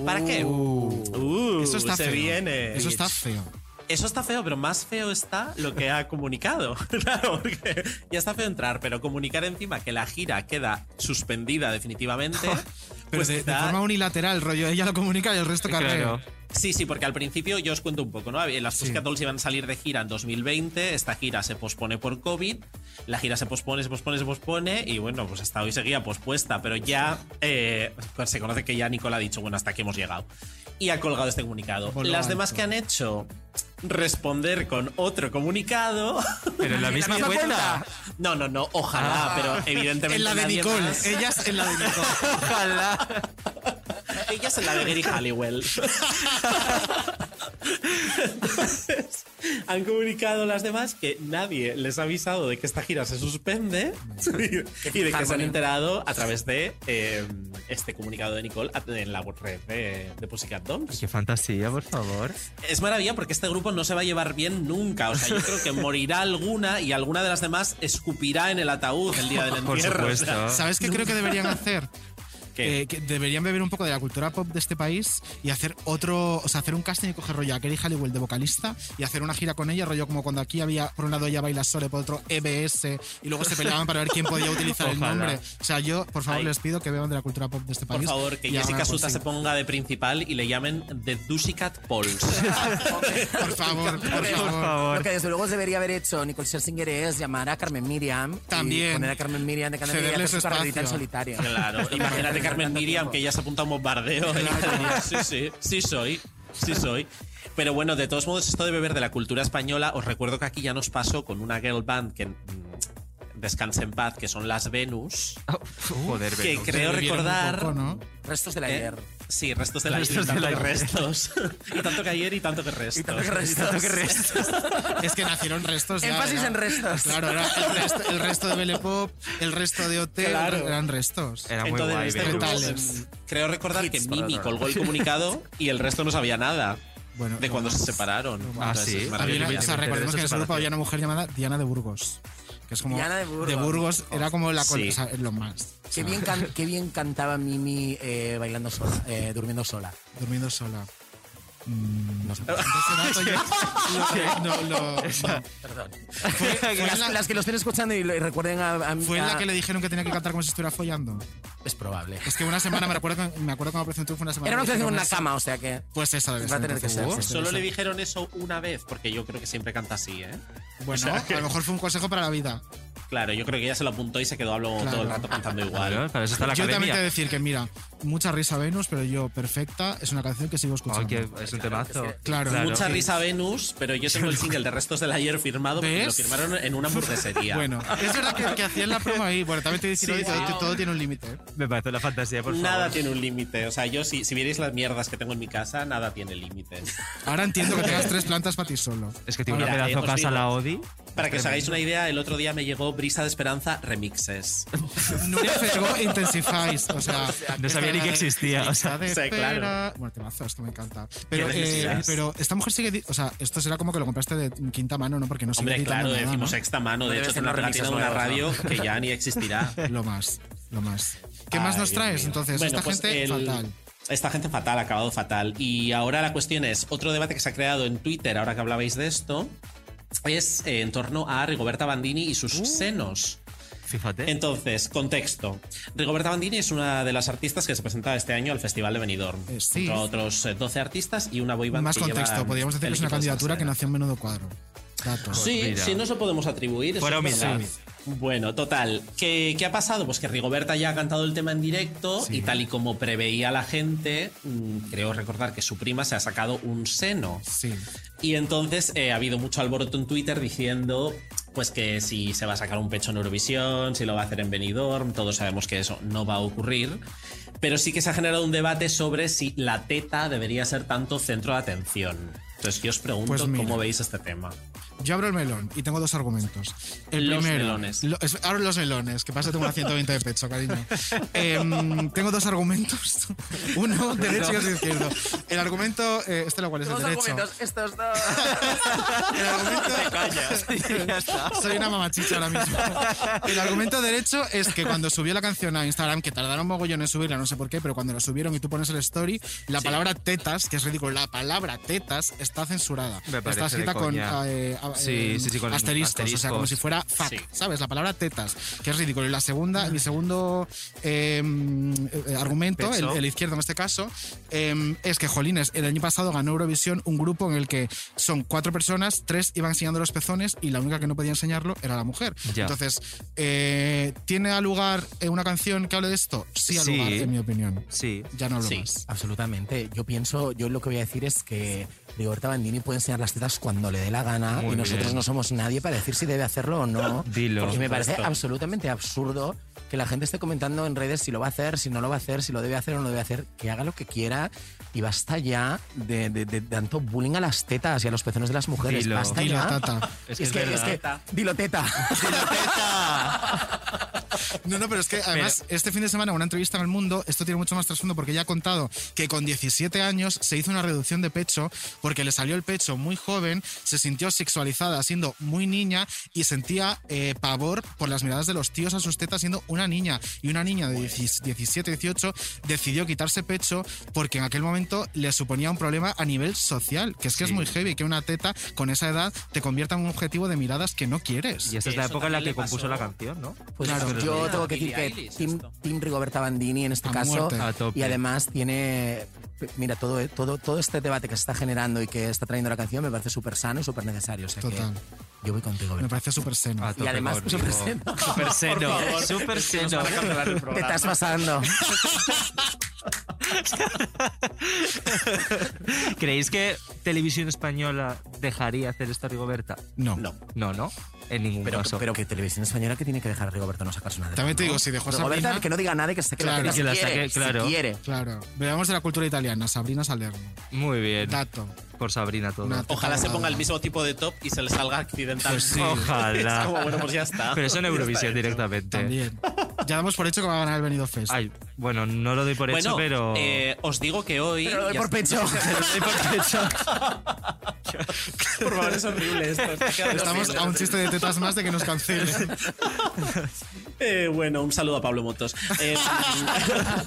¿Para qué? Uh, Eso está se feo. viene. Eso está feo. Eso está feo, pero más feo está lo que ha comunicado. Claro, porque ya está feo entrar, pero comunicar encima que la gira queda suspendida definitivamente. Pero pues de, de está- forma unilateral, rollo, ella lo comunica y el resto carreo. Claro. Sí, sí, porque al principio yo os cuento un poco, ¿no? Las Pussycat Dolls iban a salir de gira en 2020, esta gira se pospone por COVID, la gira se pospone, se pospone, se pospone y bueno, pues hasta hoy seguía pospuesta, pero ya eh, pues se conoce que ya Nicola ha dicho, bueno, hasta aquí hemos llegado. Y ha colgado este comunicado. Las alto. demás que han hecho responder con otro comunicado. Pero en la misma cuenta. No, no, no, ojalá, Ah. pero evidentemente. En la de Nicole. más. Ellas en la de Nicole. Ojalá. Ella es en la de Gary Halliwell. Entonces, han comunicado las demás que nadie les ha avisado de que esta gira se suspende y de que se han enterado a través de eh, este comunicado de Nicole en la red de, de Pussycat Dolls. Qué fantasía, por favor. Es maravilla porque este grupo no se va a llevar bien nunca. O sea, yo creo que morirá alguna y alguna de las demás escupirá en el ataúd el día del Por entierro. O sea, supuesto. ¿Sabes qué creo que deberían hacer? Eh, que deberían beber un poco de la cultura pop de este país y hacer otro, o sea, hacer un casting y coger rollo a Kerry Halliwell de vocalista y hacer una gira con ella, rollo como cuando aquí había, por un lado ella baila sole, por otro EBS y luego se peleaban para ver quién podía utilizar el nombre. O sea, yo, por favor, Ay. les pido que beban de la cultura pop de este Por país. favor, que Jessica Suta se ponga de principal y le llamen The Dussycat Pauls. Por favor, por Por favor. Lo que desde luego debería haber hecho Nicole Scherzinger es llamar a Carmen Miriam. También. Y poner a Carmen Miriam de Canadá y hacer su carrerita en solitario. Claro, imagínate Carmen Miriam que ya se apunta a un bombardeo. Sí, sí, sí soy, sí soy. Pero bueno, de todos modos, esto de beber de la cultura española, os recuerdo que aquí ya nos pasó con una girl band que mm, Descanse en paz, que son las Venus. Joder, que Venus. creo recordar. poco, ¿no? Restos del ¿Eh? Sí, restos del ayer. Restos y tanto del que ayer. restos. y tanto que ayer y tanto que restos. Y tanto que restos. Es que nacieron restos. Énfasis en restos. Claro, era el resto, el resto de Belle Pop, el resto de Hotel, Claro. eran restos. Era muy Entonces, guay. este grupo, mm, creo recordar que Mimi colgó el comunicado y el resto no sabía nada Bueno, de cuando se separaron. Ah, sí. o sea, recordemos que en ese grupo había una mujer llamada Diana de Burgos. Que es como. Diana de Burgos. Burgos era como la. Sí. es lo más. Qué bien, can- qué bien cantaba Mimi eh, bailando sola, eh, durmiendo sola. Durmiendo sola. Mm, No sé. ese dato yo- lo- no, no. Perdón. Fue, fue en Las, la, las que lo estén escuchando y, lo- y recuerden a, a- fue en la a- que le dijeron que tenía que cantar como si estuviera follando. Es probable. Es que una semana, me recuerdo, que- me acuerdo cuando en Triunfo una semana. Era una canción en una cama, o sea que... Pues esa debe Va a tener que ser, sí. Solo le dijeron eso una vez, porque yo creo que siempre canta así, ¿eh? Bueno, a lo mejor fue un consejo para la vida. Claro, yo creo que ella se lo apuntó y se quedó hablando Claro. todo el rato cantando igual. Claro, para eso está la yo también te academia. voy a decir que, mira, mucha risa Venus, pero yo, perfecta, es una canción que sigo escuchando. que es un temazo. Claro. Mucha sí. risa Venus, pero yo tengo el single de restos del ayer firmado porque ¿Ves? lo firmaron en una hamburguesería. Bueno, es verdad que, que hacían la promo ahí. Bueno, también te voy a decir, Sí, oye, todo, tiene un límite. Me parece una fantasía, por Nada favor. tiene un límite. O sea, yo si, si vierais las mierdas que tengo en mi casa, nada tiene límite. Ahora entiendo que tengas tres plantas para ti solo. Es que tiene una pedazo eh, casa digo. la Odi. Para que os hagáis una idea, el otro día me llegó Brisa de Esperanza Remixes. Nuria Fegó Intensifies. O sea, No sabía ni que existía, o sea, de sí, claro. Bueno, temazo, esto me encanta. Pero, eh, pero esta mujer sigue. O sea, esto será como que lo compraste de quinta mano, ¿no? Porque no sigue Hombre, claro, nada, decimos ¿no? sexta mano. De hecho, tiene una unos pegatina de una radio que ya ni existirá. Lo más, lo más. ¿Qué más nos traes? mío. Entonces, Bueno, esta pues gente el- fatal. Esta gente fatal, ha acabado fatal. Y ahora la cuestión es, otro debate que se ha creado en Twitter, ahora que hablabais de esto, es eh, en torno a Rigoberta Bandini y Uh. sus senos. Fíjate. Entonces, contexto. Rigoberta Bandini es una de las artistas que se presenta este año al Festival de Benidorm. Eh, sí. A otros eh, 12 artistas y una boyband Más que lleva contexto, podríamos decir que es una candidatura que nació en menudo cuadro. Datos. Sí, Mira. sí, no se lo podemos atribuir. humildad. Bueno, total. ¿Qué, qué ha pasado? Pues que Rigoberta ya ha cantado el tema en directo Sí. y tal y como preveía la gente, mm, creo recordar que su prima se ha sacado un seno. Sí. Y entonces eh, ha habido mucho alboroto en Twitter diciendo pues que si se va a sacar un pecho en Eurovisión, si lo va a hacer en Benidorm, todos sabemos que eso no va a ocurrir. Pero sí que se ha generado un debate sobre si la teta debería ser tanto centro de atención. Entonces yo os pregunto Pues cómo veis este tema. Yo abro el melón y tengo dos argumentos. El Los primero, melones. lo- es- abro los melones, que pasa tengo una 120 de pecho, cariño. Em, tengo dos argumentos. Uno, derecho y otro izquierdo. El argumento, eh, este lo cual es el derecho. estos dos. El argumento. Soy una mamachicha ahora mismo. El argumento derecho es que cuando subió la canción a Instagram, que tardaron mogollón en subirla, no sé por qué, pero cuando la subieron y tú pones el story, la palabra tetas, que es ridículo, la palabra tetas está censurada. Me está escrita con, eh, Sí, eh, sí, sí, con asteriscos, o sea, como asteriscos. si fuera fuck, Sí. ¿sabes? La palabra tetas, que es ridículo. Y la segunda, mi segundo eh, eh, argumento, el, izquierdo en este caso, eh, es que Jolines el año pasado ganó Eurovisión un grupo en el que son cuatro personas, tres iban enseñando los pezones y la única que no podía enseñarlo era la mujer. Ya. Entonces, eh, ¿tiene a lugar una canción que hable de esto? Sí, a Sí. lugar, en mi opinión. Sí. Ya no hablo Sí. más. Absolutamente. Yo pienso, yo lo que voy a decir es que Rigoberta Bandini puede enseñar las tetas cuando le dé la gana Muy y nosotros bien. no somos nadie para decir si debe hacerlo o no. Dilo. Porque me parece absolutamente absurdo que la gente esté comentando en redes si lo va a hacer, si no lo va a hacer, si lo debe hacer o no debe hacer, que haga lo que quiera y basta ya de, de- de tanto bullying a las tetas y a los pezones de las mujeres. Dilo. Basta Dilo, ya. tata. Es que Es que, es que, dilo teta. No, no, pero es que además este fin de semana una entrevista en El Mundo, esto tiene mucho más trasfondo porque ella ha contado que con 17 años se hizo una reducción de pecho porque le salió el pecho muy joven, se sintió sexualizada siendo muy niña y sentía eh, pavor por las miradas de los tíos a sus tetas siendo una niña. Y una niña de 10 17, 18 decidió quitarse pecho porque en aquel momento le suponía un problema a nivel social, que es que es muy heavy que una teta con esa edad te convierta en un objetivo de miradas que no quieres. Y esta es la época en la que compuso la canción, ¿no? Pues Claro. yo Billie tengo que decir que esto. Team Rigoberta Bandini en este A caso muerte. Y además tiene mira todo, todo, todo este debate que se está generando y que está trayendo la canción me parece súper sano y súper necesario o sea que Total. yo voy contigo Me parece súper seno. Tope además, súper seno. Súper seno. Súper seno. te estás pasando ¿Creéis que Televisión Española dejaría hacer esto a Rigoberta? No. No. No, no. En ningún Pero, caso. pero que televisión española que tiene que dejar a Rigoberto no sacarse una de También te ¿no? digo, si dejó a Rigoberta, Sabrina- que no diga nada y que se Claro. la Que la si saque, claro. si quiere. Claro. Veamos de la cultura italiana. Sabrina Salerno. Muy bien. Dato. Por Sabrina todo. Una Ojalá se ponga el mismo tipo de top y se le salga accidental. Pues sí. Ojalá. Es como, bueno, pues ya está. Pero eso en Eurovisión directamente. También. Ya damos por hecho que va a ganar el Benidorm Fest. Ay, bueno, no lo doy por hecho, Bueno, pero. eh, os digo que hoy. Pero lo doy por pecho. Lo doy por hecho. Por favor, es horrible esto. Estamos horrible. a un chiste de tetas más de que nos cancelen. Eh, bueno, un saludo a Pablo Motos. Eh,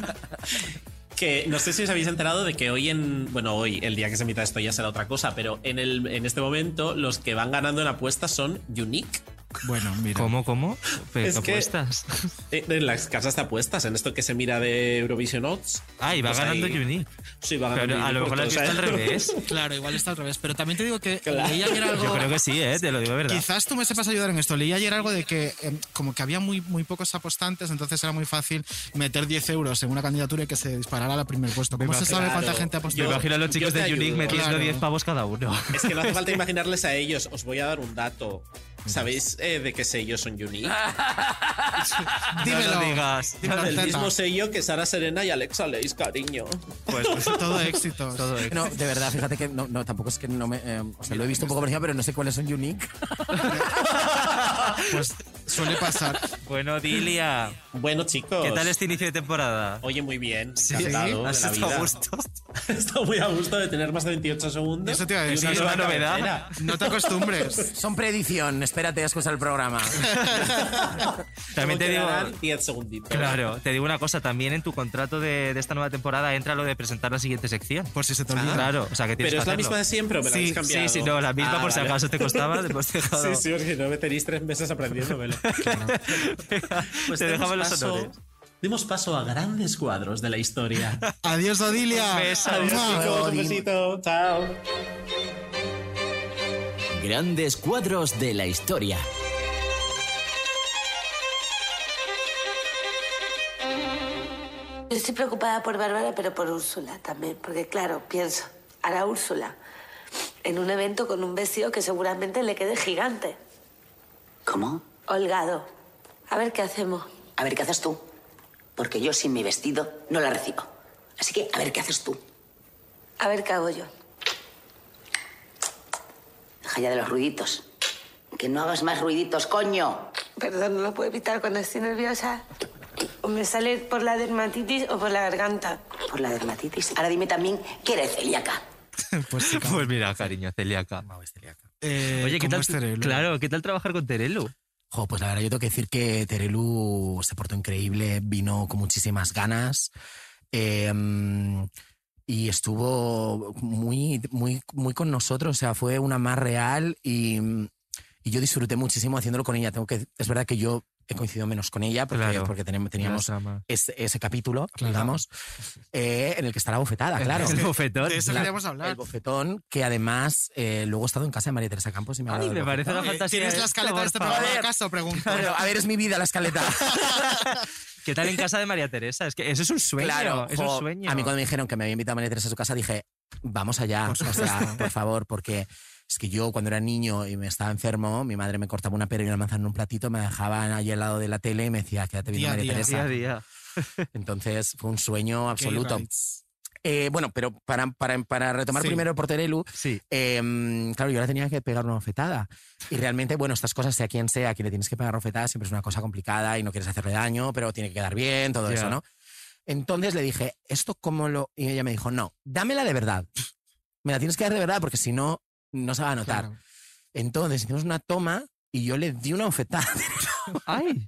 que no sé si os habéis enterado de que hoy en. Bueno, hoy, el día que se emita esto ya será otra cosa, pero en, el, en este momento los que van ganando en apuestas son Unique. Bueno, mira. ¿Cómo, cómo? ¿Pero Es qué que- apuestas? eh, En las casas de apuestas, en esto que se mira de Eurovision Odds. Ay, va Pues ganando ahí- Unique. Sí, va ganando Pero a lo mejor visto al revés. Claro, igual está al revés. Pero también te digo que Claro. leí ayer algo. Yo creo que sí, ¿eh? Te lo digo de verdad. Quizás tú me sepas ayudar en esto. Leí ayer algo de que em, como que había muy, muy pocos apostantes, entonces era muy fácil meter 10 euros en una candidatura y que se disparara al primer puesto. ¿Cómo Me se sabe cuánta Claro. gente ha Me apostado? imagino a los yo chicos de Unique metiendo Claro. 10 pavos cada uno. Es que no hace falta imaginarles a ellos. Os voy a dar un dato. ¿Sabéis eh, de qué sello son Unique? Dímelo. No lo digas. Dímelo, Del Zeta. mismo sello que Sara Serena y Alexa Leis, cariño. Pues, pues, Todo éxito. todo éxito. No, de verdad, fíjate que no, no, tampoco es que no me. eh, o sea, lo he visto un poco por encima, pero no sé cuáles son unique. Pues suele pasar. Bueno, Dilia, Bueno, chicos. ¿qué tal este inicio de temporada? Oye, muy bien. Sí, Encantado de ¿Has la estado vida. a gusto? Estado muy a gusto de tener más de 28 segundos. Eso te iba a decir. una Es una novedad. cabecera. No te acostumbres. Son predicción, espérate a escuchar el programa. También te digo. quedarán 10 segunditos. Claro, te digo una cosa, también en tu contrato de, de esta nueva temporada entra lo de presentar la siguiente sección. Por si se te olvida. Claro, o sea que tienes Pero que es la hacerlo. misma de siempre, ¿o me la sí, habéis cambiado. Sí, sí, no, la misma Ah, por si vale. acaso te costaba, después te dejado. Sí, sí, porque no me tenéis tres meses aprendiéndomelo. Pues te demos dejamos los paso- honores. Demos paso a grandes cuadros de la historia. Adiós, Odilia. Adiós, chicos, un besito. Chao. Grandes cuadros de la historia. Yo estoy preocupada por Bárbara, pero por Úrsula también, porque claro, pienso, hará Úrsula en un evento con un vestido que seguramente le quede gigante, ¿Cómo? holgado. A ver qué hacemos. A ver qué haces tú. Porque yo sin mi vestido no la recibo. Así que a ver qué haces tú. A ver qué hago yo. Deja ya de los ruiditos. Que no hagas más ruiditos, coño. Perdón, no lo puedo evitar cuando estoy nerviosa. O me sale por la dermatitis o por la garganta. Por la dermatitis. Ahora dime también que eres celíaca. Pues sí, Pues mira, cariño, celíaca. Eh, Oye, ¿qué ¿cómo tal? Terelu? Claro, ¿qué tal trabajar con Terelu? Jo, pues la verdad, yo tengo que decir que Terelu se portó increíble, vino con muchísimas ganas. eh, y estuvo muy, muy, muy con nosotros, o sea, fue una más real y, y yo disfruté muchísimo haciéndolo con ella. Tengo que, es verdad que yo he coincidido menos con ella porque, Claro. porque teníamos, teníamos ese, ese capítulo, Claro. digamos, eh, en el que está la bofetada, claro. El bofetón. De eso La- queríamos hablar. El bofetón, que además eh, luego he estado en casa de María Teresa Campos y me ha Ay, hablado me parece una bofetón. fantasía. ¿Tienes la esto, escaleta de este programa acaso? Pregunto. Claro, a ver, es mi vida la escaleta. ¿Qué tal en casa de María Teresa? Es que eso es un sueño. Claro, es jo, un sueño. A mí cuando me dijeron que me había invitado a María Teresa a su casa dije, vamos allá, Por o sea, por favor, porque es que yo cuando era niño y me estaba enfermo, mi madre me cortaba una pera y una manzana en un platito, me dejaban allí al lado de la tele y me decía, quédate viendo María Teresa. día a día. Entonces fue un sueño absoluto. Eh, bueno, pero para, para, para retomar Sí. primero por Terelu, Sí. eh, claro, yo ahora tenía que pegar una bofetada. Y realmente, bueno, estas cosas, sea quien sea, a quien le tienes que pegar bofetada, siempre es una cosa complicada y no quieres hacerle daño, pero tiene que quedar bien, todo Ya. eso, ¿no? Entonces le dije, ¿esto cómo lo...? Y ella me dijo, no, dámela de verdad. Me la tienes que dar de verdad porque si no, no se va a notar. Claro. Entonces hicimos una toma y yo le di una bofetada. Ay,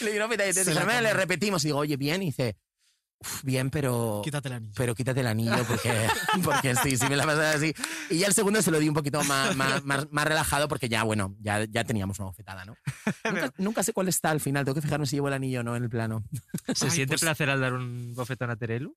le di una bofetada entonces la le repetimos y digo, oye, bien, y dice, "Uf, bien, pero... Quítate el anillo. Pero quítate el anillo porque, porque sí, sí me la pasaba así. Y ya el segundo se lo di un poquito más, más, más, más relajado porque ya, bueno, ya, ya teníamos una bofetada, ¿no? Nunca, nunca sé cuál está al final. Tengo que fijarme si llevo el anillo o no en el plano. ¿se Ay, siente pues- placer al dar un bofetón a Terelu?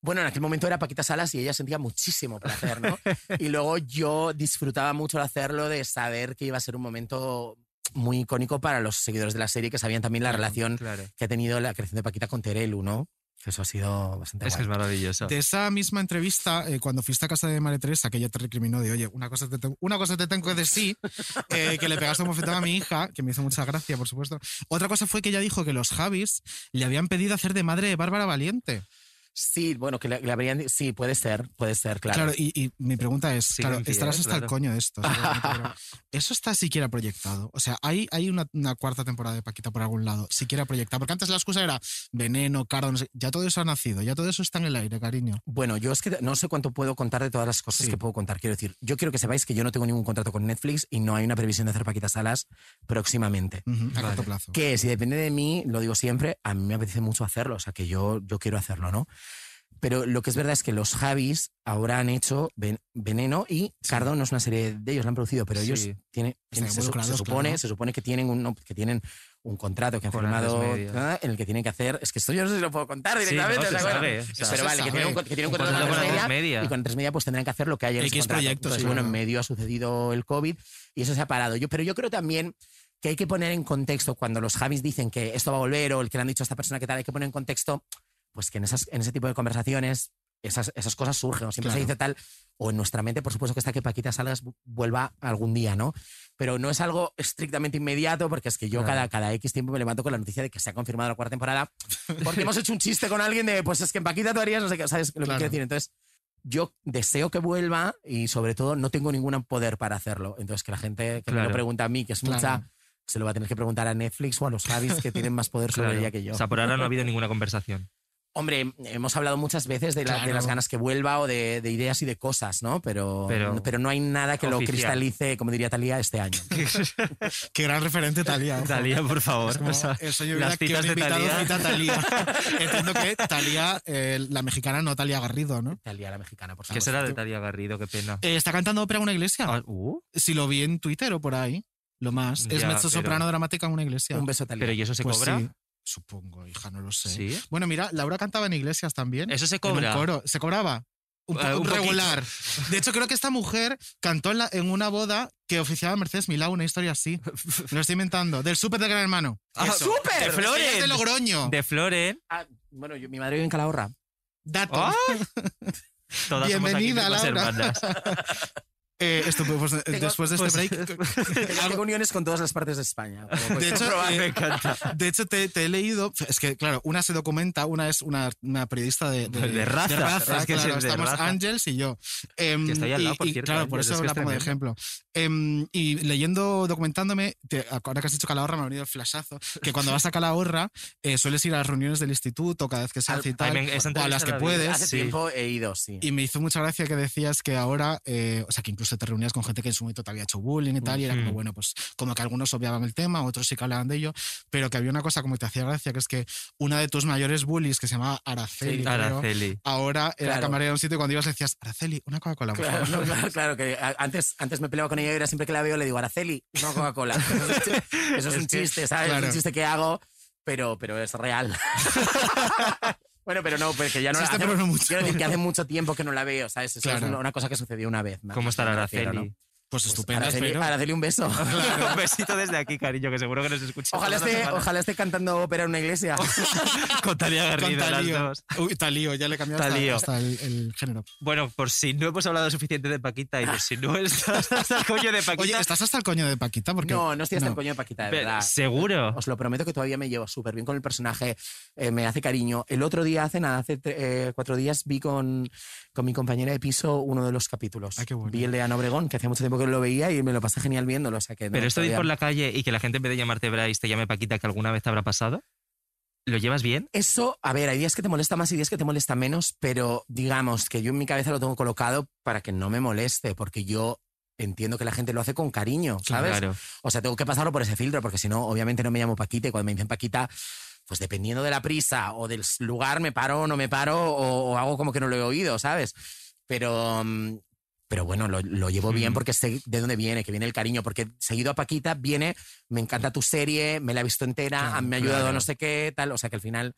Bueno, en aquel momento era Paquita Salas y ella sentía muchísimo placer, ¿no? Y luego yo disfrutaba mucho al hacerlo de saber que iba a ser un momento muy icónico para los seguidores de la serie que sabían también la relación Claro. que ha tenido la creación de Paquita con Terelu, ¿no? Eso ha sido bastante Es que es guay. maravilloso. De esa misma entrevista, eh, cuando fuiste a casa de María Teresa, que ella te recriminó de, oye, una cosa te, tengo- una cosa te tengo que decir, eh, que le pegaste un bofetón a mi hija, que me hizo mucha gracia, por supuesto. Otra cosa fue que ella dijo que los Javis le habían pedido hacer de madre de Bárbara Valiente. Sí, bueno, que le, le habrían. Sí, puede ser, puede ser, claro. Claro, y, y mi pregunta es, claro, estarás hasta el coño de esto. pero ¿Eso está siquiera proyectado? O sea, ¿hay, hay una, una cuarta temporada de Paquita por algún lado, siquiera proyectada? Porque antes la excusa era veneno, cardo, no sé. Ya todo eso ha nacido, ya todo eso está en el aire, cariño. Bueno, yo es que no sé cuánto puedo contar de todas las cosas Sí. que puedo contar. Quiero decir, yo quiero que sepáis que yo no tengo ningún contrato con Netflix y no hay una previsión de hacer Paquita Salas próximamente. A corto plazo. Que si depende de mí, lo digo siempre, a mí me apetece mucho hacerlo, o sea que yo, yo quiero hacerlo, ¿no? Pero lo que es verdad es que los Javis ahora han hecho Ven- Veneno y Cardo no es una serie de ellos, la han producido, pero ellos Sí. tienen, tienen- se, supone, claro. se supone que tienen un que tienen un contrato que han Con firmado en el que tienen que hacer, es que esto yo no sé si lo puedo contar Sí, directamente, no, ¿te se acuerdas? sabe, o sea, pero vale, que tienen un, que tienen un contrato con contrato con Media, y con Andrés Media pues tendrán que hacer lo que haya en X contrato. proyectos, Entonces, sí, bueno, en medio ha sucedido el COVID y eso se ha parado. Yo, pero yo creo también que hay que poner en contexto cuando los Javis dicen que esto va a volver o el que le han dicho a esta persona que tal, hay que poner en contexto pues que en, esas, en ese tipo de conversaciones esas, esas cosas surgen, o siempre se Claro. dice tal, o en nuestra mente, por supuesto que está que Paquita Salas vu- vuelva algún día, ¿no? Pero no es algo estrictamente inmediato, porque es que yo Claro. cada, cada X tiempo me levanto con la noticia de que se ha confirmado la cuarta temporada, porque hemos hecho un chiste con alguien de, pues es que en Paquita tú harías, no sé qué, ¿sabes lo que Claro. quiero decir? Entonces, yo deseo que vuelva y sobre todo no tengo ningún poder para hacerlo. Entonces, que la gente que me lo pregunta a mí, que es mucha, se lo va a tener que preguntar a Netflix o a los Javis que tienen más poder sobre Claro. ella que yo. O sea, por ahora no ha habido ninguna conversación. Hombre, hemos hablado muchas veces de, la- de Claro. las ganas que vuelva o de, de ideas y de cosas, ¿no? Pero, Pero- pero, no hay nada que lo cristalice, como diría Talía, este año. Qué gran referente Talía. ojo. Talía, por favor. Es como O sea, el sueño de las que citas un de cita Talía. Entiendo que Talía, eh, la mexicana, no Talía Garrido, ¿no? Talía, la mexicana, por ¿Qué favor. será de Talía Garrido? Qué pena. Eh, está cantando ópera en una iglesia. Ah, uh, Si lo vi en Twitter o por ahí, lo más. es mezzo soprano pero- dramática en una iglesia. Un beso, Talía. pero ¿y eso se Pues cobra? sí, supongo, hija, no lo sé. Sí. Bueno, mira, Laura cantaba en iglesias también. ¿Eso se en un cobra? coro. ¿Se cobraba? Un Eh, poco un poquito. regular. De hecho, creo que esta mujer cantó en, la- en una boda que oficiaba Mercedes Milá, una historia así. Me lo estoy inventando. Del súper de Gran Hermano. Ah. ¡súper! De Floren. de Logroño. De Floren. Ah, bueno, yo- mi madre vive en Calahorra. Dato. ¡Ah! Todas Bienvenida, somos aquí Laura. hermanas. Eh, esto, pues, después de este pues- break. Tengo uniones con todas las partes de España. como De hecho, eh, Me encanta. De hecho, te, te he leído. Es que, claro, una se documenta, una es una, una periodista de, de, De raza. Es que claro, es de estamos raza. Ángels y yo. Em, Que está ahí al lado, y- por y, cierto, Claro, por eso la pongo de ejemplo. Em, y leyendo, documentándome, te- ahora que has dicho Calahorra, me ha venido el flashazo, que cuando vas a Calahorra eh, sueles ir a las reuniones del instituto cada vez que se hace y tal, me- o a las que la puedes. Hace sí. tiempo he ido, sí. Y me hizo mucha gracia que decías que ahora, eh, o sea, que incluso te reunías con gente que en su momento te había hecho bullying y tal, y era como, bueno, pues como que algunos obviaban el tema, otros sí que hablaban de ello, pero que había una cosa como que te hacía gracia, que es que una de tus mayores bullies, que se llamaba Araceli, Sí, creo, Araceli. ahora era Claro. camarera de un sitio y cuando ibas le decías, Araceli, una Coca-Cola, por Claro, favor". no, claro, claro, que antes, antes me peleaba con ella y ahora siempre que la veo le digo, Araceli, no Coca-Cola. Eso es, un Es que- chiste, ¿sabes? claro. Es un chiste que hago, pero, pero es real. bueno, pero no, porque ya no Chiste, hace, mucho. Quiero decir que hace mucho tiempo que no la veo, ¿sabes? Eso Claro. es una- cosa que sucedió una vez. ¿Cómo estará Araceli? ¿No? Pues Pues estupenda, Araceli, espero. Araceli, un beso. Un besito desde aquí, cariño, que seguro que nos escucha. Ojalá las esté, ojalá esté cantando ópera en una iglesia. Con Talía Con Garrido, las Talío. dos. Uy, Talío, ya le he cambiado hasta, Talío. hasta el, el género. Bueno, por si no hemos hablado suficiente de Paquita y por si no estás hasta el coño de Paquita. Oye, ¿estás hasta el coño de Paquita? Porque, No, no estoy hasta el coño de Paquita, de verdad. ¿Seguro? Os lo prometo que todavía me llevo súper bien con el personaje, eh, me hace cariño. El otro día, hace nada, hace eh, cuatro días, vi con, con mi compañera de piso uno de los capítulos. Ay, qué bueno. Vi el de Ana Obregón, que hacía mucho tiempo que no lo veía y me lo pasé genial viéndolo. O sea que no, Pero esto de ir por la calle y que la gente en vez de llamarte Bryce te llame Paquita, que alguna vez te habrá pasado, ¿lo llevas bien? Eso, a ver, hay días que te molesta más y días que te molesta menos, pero digamos que yo en mi cabeza lo tengo colocado para que no me moleste, porque yo entiendo que la gente lo hace con cariño, ¿sabes? Claro. O sea, tengo que pasarlo por ese filtro, porque si no, obviamente no me llamo Paquita y cuando me dicen Paquita, pues dependiendo de la prisa o del lugar, me paro o no me paro o, o hago como que no lo he oído, ¿sabes? Pero, mm, pero bueno, lo, lo llevo bien Mm. porque sé de dónde viene, que viene el cariño, porque seguido a Paquita viene, me encanta tu serie, me la he visto entera, Claro, me ha ayudado claro. no sé qué, tal, o sea que al final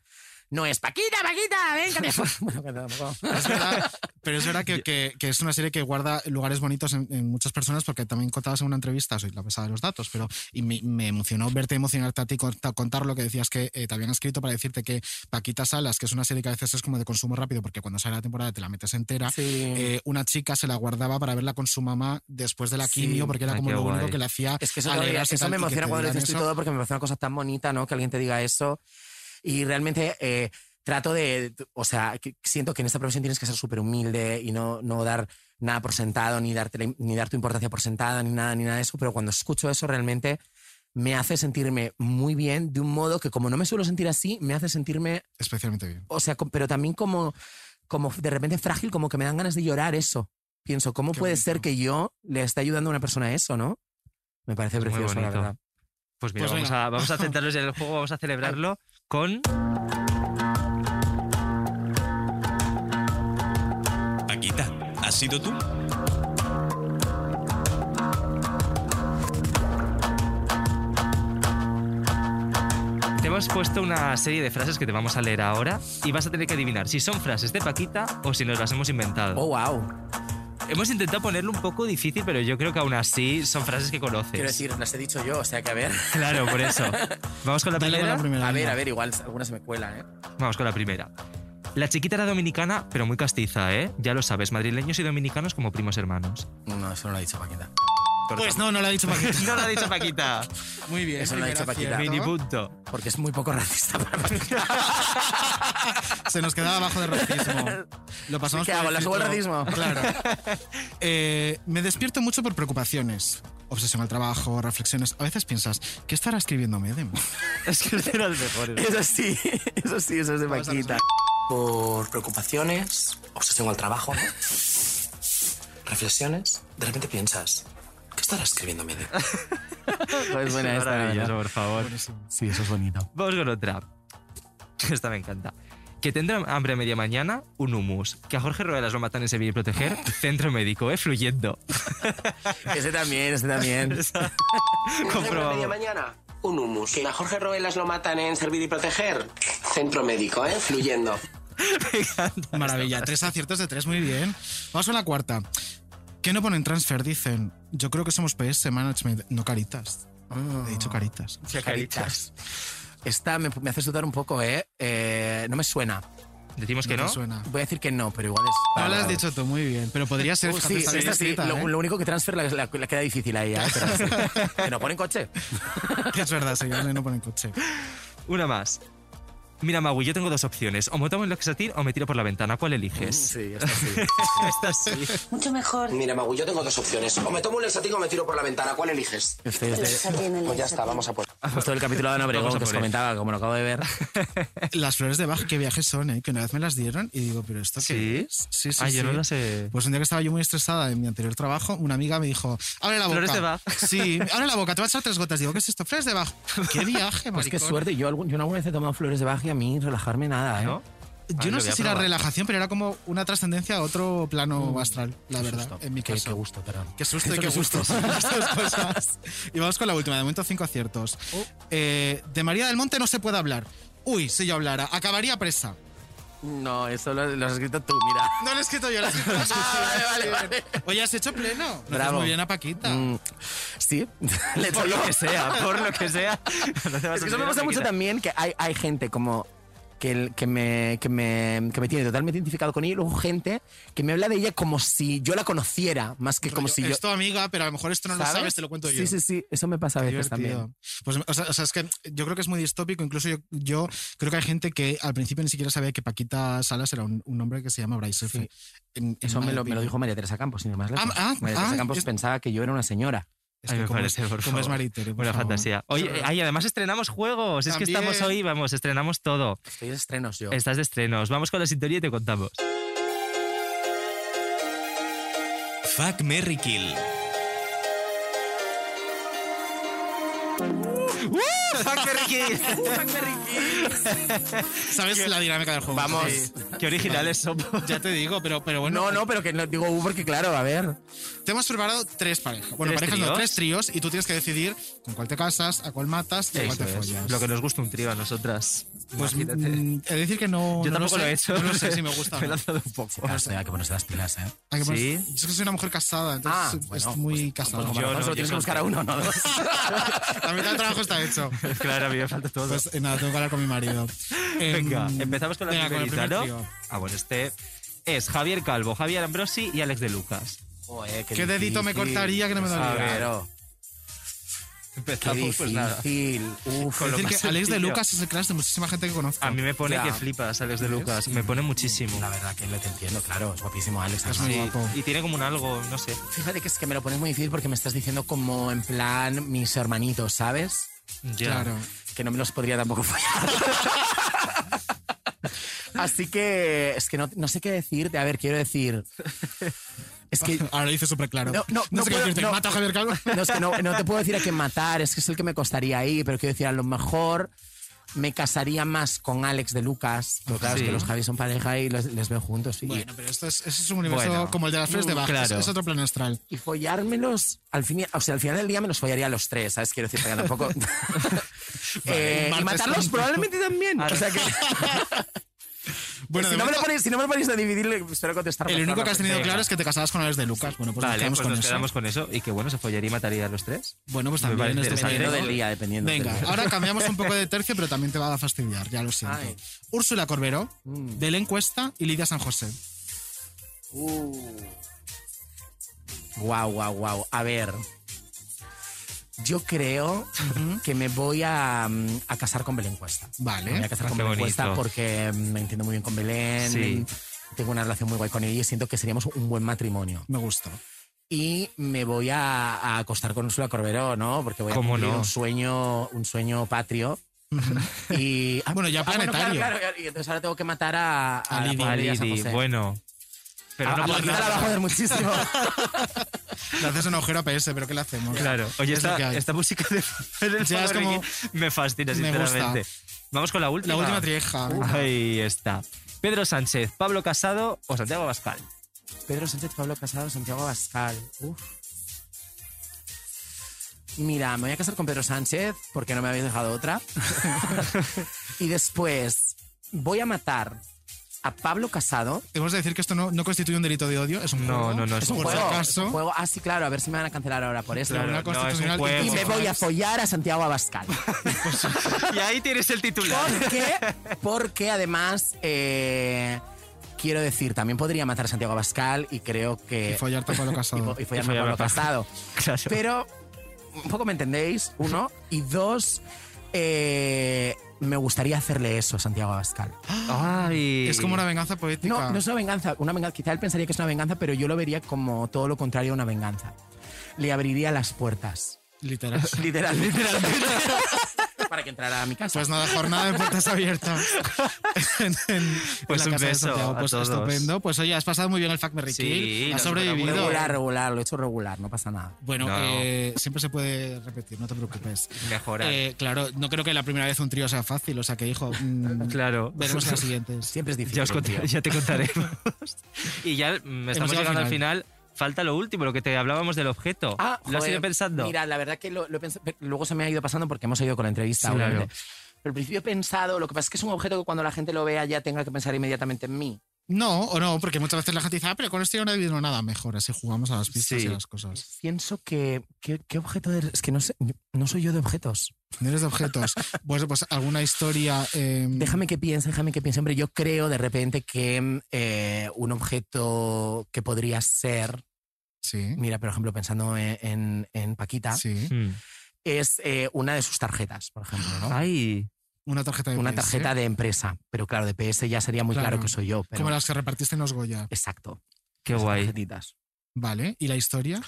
no es Paquita, Paquita, ven, que te fo-". Bueno. Es verdad, pero es verdad que, que- que es una serie que guarda lugares bonitos en, en muchas personas porque también contabas en una entrevista, soy la pesada de los datos, pero y me, me emocionó verte emocionarte a ti conta- contar lo que decías que eh, te habían escrito para decirte que Paquita Salas, que es una serie que a veces es como de consumo rápido porque cuando sale la temporada te la metes entera, eh, una chica se la guardaba para verla con su mamá después de la Sí. quimio porque era Ay, como lo único que le hacía Es que eso, alegrarse eso tal, me emociona cuando dices tú todo porque me parece una cosa tan bonita, ¿no? Que alguien te diga eso. Y realmente eh, trato de, o sea, que siento que en esta profesión tienes que ser súper humilde y no, no dar nada por sentado, ni, darte ni dar tu importancia por sentada, ni nada, ni nada de eso. Pero cuando escucho eso realmente me hace sentirme muy bien de un modo que como no me suelo sentir así, me hace sentirme, Especialmente bien. o sea, pero también como, como de repente frágil, como que me dan ganas de llorar eso. Pienso, ¿cómo puede ser que yo le esté ayudando a una persona a eso, no? Me parece Es muy precioso, la bonito. verdad. Pues mira, Pues vamos, a, vamos a centrarnos en el juego, vamos a celebrarlo con... Paquita, ¿has sido tú? Te hemos puesto una serie de frases que te vamos a leer ahora y vas a tener que adivinar si son frases de Paquita o si nos las hemos inventado. Oh, wow. Hemos intentado ponerlo un poco difícil, pero yo creo que aún así son frases que conoces. Quiero decir, las he dicho yo, o sea que a ver. Claro, por eso. Vamos con la primera. A ver, a ver, igual alguna se me cuela, ¿eh? Vamos con la primera. La chiquita era dominicana, pero muy castiza, ¿eh? Ya lo sabes, madrileños y dominicanos como primos hermanos. No, eso no lo ha dicho Paquita. Pues no, no lo ha dicho Paquita. no lo ha dicho Paquita. Muy bien. Eso no lo ha dicho Paquita. Mini punto. Porque es muy poco racista para Paquita. Se nos quedaba abajo de racismo. Lo pasamos ¿Qué por hago? el ¿Le subo el racismo? Claro. Eh, me despierto mucho por preocupaciones. Obsesión al trabajo, reflexiones. A veces piensas, ¿qué estará escribiendo Medem? Es que es de los mejores. Eso sí, eso sí, eso es de Paquita. Por preocupaciones, obsesión al trabajo, ¿no? Reflexiones, de repente piensas, ¿qué estará escribiendo Mede? Pues buena Es esta, maravilloso, ¿no? por favor. Sí, eso es bonito. Vamos con otra. Esta me encanta. Que tendrá hambre a media mañana, un humus. Que a Jorge Ruelas lo matan en Sevilla y proteger, centro médico, ¿eh? Fluyendo. Ese también, ese también. Comprobamos. media mañana, un humus. Que a Jorge Roelas lo matan en Servir y Proteger. Centro médico, ¿eh? Fluyendo. Maravilla, tres aciertos de tres, muy bien. Vamos con la cuarta. ¿Qué no ponen transfer? Dicen, yo creo que somos PS Management, no caritas. He dicho caritas. Caritas. Esta me, me hace sudar un poco, ¿eh? Eh, No me suena. Decimos que No no. te suena. Voy a decir que no, pero igual es. No lo has dicho tú, muy bien. Pero podría ser. Uh, sí, esta sí. escrita, Lo, ¿eh? lo único que transfer la, la- la queda difícil ahí, ¿eh? Pero sí. ¿Que no ponen coche? Es verdad, señores, no ponen coche. Una más. Mira, Magui, yo tengo dos opciones. O me tomo el Loxatin o me tiro por la ventana. ¿Cuál eliges? Sí, esta sí. Esta sí. Mucho mejor. Mira, Magu, yo tengo dos opciones. O me tomo un Lexatin o me tiro por la ventana. ¿Cuál eliges? Este es de- Pues ya está, vamos a por. Justo el capítulo de Ana Obregón que os comentaba, como lo acabo de ver. Las flores de Bach, qué viajes son, ¿eh? Que una vez me las dieron y digo, ¿pero esto qué ¿Sí? es? Sí, sí, Ah, yo sí. no lo sé. Pues un día que estaba yo muy estresada en mi anterior trabajo, una amiga me dijo, abre la boca. Flores de Bach. Sí, abre la boca, te vas a echar tres gotas. Digo, ¿qué es esto? Flores de Bach. Qué viaje, Pues qué maricón. suerte. Yo, yo una vez he tomado flores de Bach y a mí relajarme nada, ¿eh? ¿No? Ah, Yo no sé si era relajación, pero era como una trascendencia a otro plano astral, la verdad, susto. en mi Qué- caso. qué gusto, pero- Qué susto y qué gusto. susto. Las dos cosas. Y vamos con la última, de momento cinco aciertos. Oh. Eh, de María del Monte no se puede hablar. Uy, si yo hablara, acabaría presa. No, eso lo, lo has escrito tú, mira. No lo he escrito yo, lo he escrito tú. Ah, vale, vale, vale. Oye, has hecho pleno. Bravo. muy bien a Paquita. Mm, sí, Por lo que sea, por lo que sea. No Es que eso me pasa mucho también que hay, hay gente como que, que, me, que, me, que me tiene totalmente identificado con ella y luego gente que me habla de ella como si yo la conociera, más que como si yo... es tu amiga, pero a lo mejor esto no lo ¿Sabes? sabes, te lo cuento yo. Sí, sí, sí, eso me pasa a veces divertido. también. Pues, o sea, o sea, es que yo creo que es muy distópico. Incluso yo, yo creo que hay gente que al principio ni siquiera sabía que Paquita Salas era un, un hombre que se llama Bryce. Sí. En- en Eso me lo, me lo dijo María Teresa Campos, sin ir más lejos. Ah, ah, María Teresa ah, Campos es- pensaba que yo era una señora. Es Ay, que me como parece, es, por como es favor. Por Buena favor. fantasía. Oye, ay, además estrenamos juegos. Es que estamos hoy, vamos, estrenamos todo. Estoy de estrenos yo. Estás de estrenos. Vamos con la sintonía y te contamos. Fuck Merry Kill. ¿Sabes la dinámica del juego? Vamos. Sí. Qué originales somos. Ya te digo, pero, pero bueno. No, no, pero que no digo U porque claro, a ver. Te hemos preparado tres parejas. Bueno, ¿Tres parejas no, tres tríos y tú tienes que decidir con cuál te casas, a cuál matas y a cuál te es. follas. Lo que nos gusta un trío a nosotras. Pues Imagínate. mm, he de decir que no. Yo no tampoco lo, sé. he hecho. Yo no sé si me gusta Me he no. lanzado un poco. Claro, hay que ponerse las pilas, ¿eh? Hay que Sí. Yo es que soy una mujer casada, entonces Ah, es bueno, muy casada. Pues Yo no, solo tienes que buscar a uno, no dos. La mitad del trabajo está hecho. Claro, a mí me falta todo. Pues eh, nada, tengo que hablar con mi marido. Venga, Em, empezamos con la venga, el primerita, primer ¿no? trío. Ah, bueno, este es Javier Calvo, Javier Ambrosi y Alex de Lucas. Joder, ¿Qué dedito me cortaría que no me A doliera? Ver, oh, qué Empezamos, pues nada. difícil. Uf, Con lo Es más decir, que Alex de sencillo. Lucas es el crush de muchísima gente que conozco. A mí me pone Ya. que flipas, Alex de Lucas. Me pone muchísimo. La verdad que lo te entiendo, claro, es guapísimo Alex. Es muy guapo. y tiene como un algo, no sé. Fíjate que es que me lo pones muy difícil porque me estás diciendo como en plan mis hermanitos, ¿sabes? Ya. Claro. Que no me los podría tampoco follar. Así que es que no, no sé qué decirte. A ver, quiero decir. Es que. Ahora lo dice súper claro. No, no, no qué puedo- decirte. no. Mato a Javier Calvo. No, es que no, no te puedo decir a quién matar, es que es el que me costaría ahí, pero quiero decir, a lo mejor me casaría más con Alex de Lucas, porque claro, Sí. es que los Javis son pareja y les, les veo juntos. sí. Bueno, pero esto es, es un universo Bueno. como el de las flores de Bach. Claro. Es, es otro plano astral. Y follármelos, al fin, o sea, al final del día me los follaría a los tres, ¿sabes? Quiero decir, tampoco... Eh, un y matarlos probablemente también. O sea que... Bueno, si, de no me lo ponéis, si no me lo ponéis a dividir, espero contestar el único que has tenido claro es que te casabas con Alex de Lucas. Bueno, pues nos vale, quedamos pues con nos eso. quedamos con eso. Y que bueno, se follaría y mataría a los tres. Bueno, pues también es interesante. Dependiendo dependiendo del día, dependiendo Venga, del día. ahora cambiamos un poco de tercio, pero también te va a fastidiar, ya lo siento. Ay. Úrsula Corbero, Mm. Belén Cuesta y Lidia San José. Guau, guau, guau. A ver. Yo creo que me voy a, mm, a casar con Belén Cuesta. Vale. Me voy a casar Ah, con qué Belén bonito. Cuesta porque mm, me entiendo muy bien con Belén. Sí. Tengo una relación muy guay con ella y siento que seríamos un buen matrimonio. Me gusta. Y me voy a, a acostar con Úrsula Corberó, ¿no? Porque voy a ¿Cómo cumplir no? un sueño, un sueño patrio. y Bueno, ya planetario. claro, claro, y entonces ahora tengo que matar a, a, A la Lidi. pobre A Lidia San Lidi, José. bueno. Pero a, no a por Paquita nada. la va a joder muchísimo. Le haces un agujero a PS, pero ¿qué le hacemos? Claro. Oye, Es esta, música de del Ya es como- me fascina, Me sinceramente. Vamos con la última. La última trieja. venga. Ahí está. Pedro Sánchez, Pablo Casado o Santiago Bascal. Pedro Sánchez, Pablo Casado, Santiago Bascal. Uf. Mira, me voy a casar con Pedro Sánchez porque no me habéis dejado otra. y después voy a matar a Pablo Casado. Hemos de decir que esto no, no constituye un delito de odio, es un No, juego. no, no, Es un por juego. un juego. Ah, sí, claro, a ver si me van a cancelar ahora por eso. Claro, Tribunal no, es un Constitucional juego. Y me voy a follar a Santiago Abascal. y ahí tienes el titular. Porque, porque además, eh, quiero decir, también podría matar a Santiago Abascal y creo que... Y follarte a Pablo Casado. y, y follarme Y a Pablo a Pablo. Casado. Claro. Pero un poco me entendéis, uno. Y dos, eh, me gustaría hacerle eso a Santiago Abascal. Ay. Es como una venganza poética. No, no es una venganza, una venganza. Quizá él pensaría que es una venganza, pero yo lo vería como todo lo contrario a una venganza. Le abriría las puertas. Literal. Literal, literalmente. para que entrara a mi casa. Pues nada, jornada de puertas abiertas. en, en- Pues en la un casa de beso a Pues todos. estupendo. Pues oye, has pasado muy bien el Fact Merry Sí. Has nos sobrevivido. regular, regular, lo he hecho regular, no pasa nada. Bueno, No. eh, siempre se puede repetir, no te preocupes. Mejorar. Eh, claro, no creo que la primera vez un trío sea fácil, o sea que, hijo, mm, claro. veremos en las siguientes. Siempre es difícil. Ya, os conté- ya te contaremos. y ya mm, estamos al llegando al final. Falta lo último, lo que te hablábamos del objeto. Ah, ¿Lo has joder, ido pensando? Mira, la verdad que lo, lo he pensado, pero luego se me ha ido pasando porque hemos ido con la entrevista. Sí, claro. Pero al principio he pensado, lo que pasa es que es un objeto que cuando la gente lo vea ya tenga que pensar inmediatamente en mí. No, o no, porque muchas veces la gente dice, ah, pero con esto yo no he vivido nada mejor, así jugamos a las pistas Sí. y a las cosas. Pienso que. ¿Qué, qué objeto eres? Es que no sé, no soy yo de objetos. No eres de objetos. pues, pues alguna historia. eh, Déjame que piense, déjame que piense. Hombre, yo creo de repente que eh, un objeto que podría ser. Sí. Mira, por ejemplo, pensando en, en- en Paquita, Sí. Mm. es eh, una de sus tarjetas, por ejemplo, ¿no? Ay. Una tarjeta de Una PS, tarjeta de empresa. Pero claro, de PS ya sería muy claro, Claro. que soy yo. pero- Como las que repartiste en los Goya. Exacto. Qué Esas guay. tarjetitas. Vale. ¿Y la historia?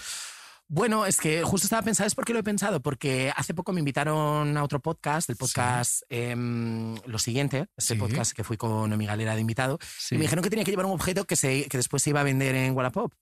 Bueno, es que justo estaba pensando, ¿es por qué lo he pensado? Porque hace poco me invitaron a otro podcast, el podcast em, Lo Siguiente, ese Sí. podcast que fui con mi galera de invitado, Sí. y me dijeron que tenía que llevar un objeto que, se, que después se iba a vender en Wallapop.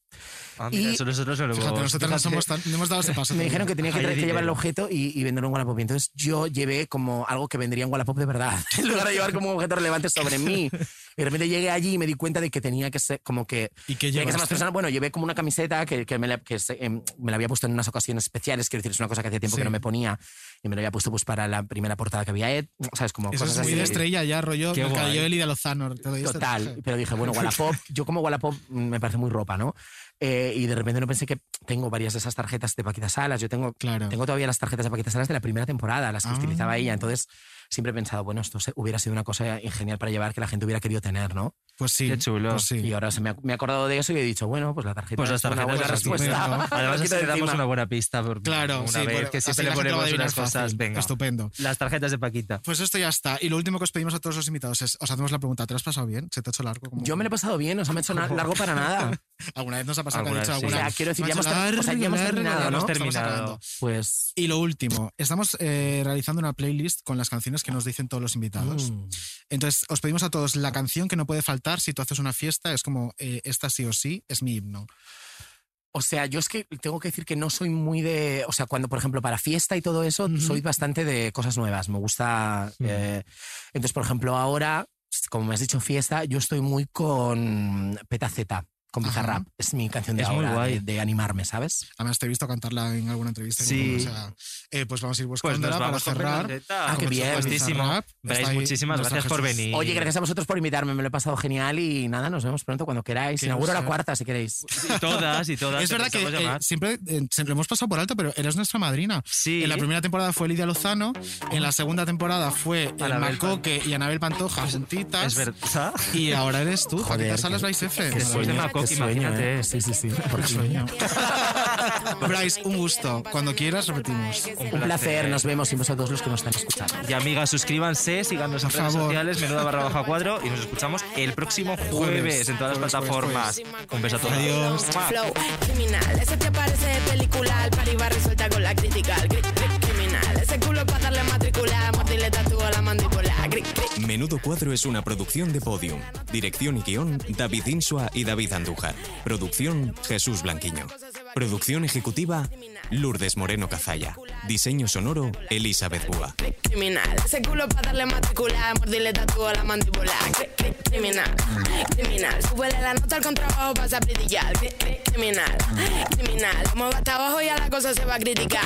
Ah, mira, eso nosotros no lo Fíjate, hemos- nosotros no, fíjate. somos tan- no hemos dado ese paso. Me dijeron que tenía que, que llevar el objeto y, y venderlo en Wallapop. Y entonces yo llevé como algo que vendría en Wallapop de verdad, en lugar de llevar como un objeto relevante sobre mí. Y de repente llegué allí y me di cuenta de que tenía que ser como que... ¿Y qué que ser más personal. Bueno, llevé como una camiseta que, que me, la, que se- em, me la había puesto en unas ocasiones especiales, quiero decir, es una cosa que hacía tiempo Sí. que no me ponía y me la había puesto pues para la primera portada que había, Ed, ¿sabes? Como Eso cosas es muy así. de estrella ya, rollo. Qué Me guay. cayó Elida Lozano. Total, pero dije, bueno, Wallapop, yo como Wallapop mm, me parece muy ropa, ¿no? Eh, y de repente no pensé que tengo varias de esas tarjetas de Paquita Salas. Yo tengo, Claro. tengo todavía las tarjetas de Paquita Salas de la primera temporada, las que Ah. utilizaba ella. Entonces siempre he pensado, bueno, esto hubiera sido una cosa genial para llevar que la gente hubiera querido tener, ¿no? Pues sí. Qué chulo. Pues sí. Y ahora se me ha, me he acordado de eso y he dicho, bueno, pues la tarjeta Pues las es una tarjetas buena son respuesta. Me Además, así le damos una buena pista. Por Claro, una sí, vez que siempre le la ponemos unas cosas. fácil. Venga. Estupendo. Las tarjetas de Paquita. Pues esto ya está. Y lo último que os pedimos a todos los invitados es, os hacemos la pregunta, ¿te lo has pasado bien? ¿Se te ha hecho largo? Como- Yo me lo he pasado bien, no se me ha hecho largo para nada. Alguna vez nos ha pasado que ha Alguna dicho. O sea, quiero decir, "Me ya hemos terminado, ¿no? Terminado. Pues Y lo último, estamos eh, realizando una playlist con las canciones que nos dicen todos los invitados. Mm. Entonces, os pedimos a todos la canción que no puede faltar si tú haces una fiesta, es como eh, esta sí o sí, es mi himno. O sea, yo es que tengo que decir que no soy muy de. O sea, cuando, por ejemplo, para fiesta y todo eso, soy bastante de cosas nuevas. Me gusta. eh, entonces, por ejemplo, ahora, como me has dicho fiesta, yo estoy muy con Petaceta, con Ajá. Bizarrap. Es mi canción de Es muy ahora, guay. de, de animarme, ¿sabes? Además, te he visto cantarla en alguna entrevista. Sí. o sea, eh, pues vamos a ir Pues buscándola nos para cerrar. Ah, qué bien. Bizarrap. Bryce, ahí muchísimas gracias por venir. Oye, gracias a vosotros por invitarme, me lo he pasado genial y nada, nos vemos pronto cuando queráis. Que Inauguro la cuarta si queréis. Y todas, y todas. Es verdad que eh, siempre, eh, lo hemos pasado por alto, pero eres nuestra madrina. Sí. En la primera temporada fue Lidia Lozano, en la segunda temporada fue eh, Anabel Macoque y Anabel Pantoja juntitas. Es verdad. Y ahora eres tú, Joder, Paquita Salas Bryce F. Después de Qué sueño, imagínate. ¿eh? Sí, sí, sí. Qué sueño. Bryce, un gusto. Cuando quieras, repetimos. Un placer, nos vemos y vosotros los que nos están escuchando. Y amigas, suscríbanse, síganos en redes favor. sociales, menuda barra baja cuadro, y nos escuchamos el próximo jueves en todas las Jueves, jueves, plataformas. Un beso a todos. Adiós. Flow criminal, ese que parece de película, al pari va resuelta con la crítica. Ese culo para darle matrícula, mordirle tatuó la mandíbula. Cri- cri- Menudo Cuadro es una producción de Podium. Dirección y guion, David Insua y David Andújar. Producción, Jesús Blanquiño. Producción ejecutiva, Lourdes Moreno Cazalla. Diseño sonoro, Elizabeth Búa. criminal, ese culo para darle matrícula, mordirle tatuó la mandíbula. Cri- cri- criminal, criminal, súbele la nota al contrabajo brillar. Cri- cri- criminal, criminal, como va hasta abajo ya la cosa se va a criticar.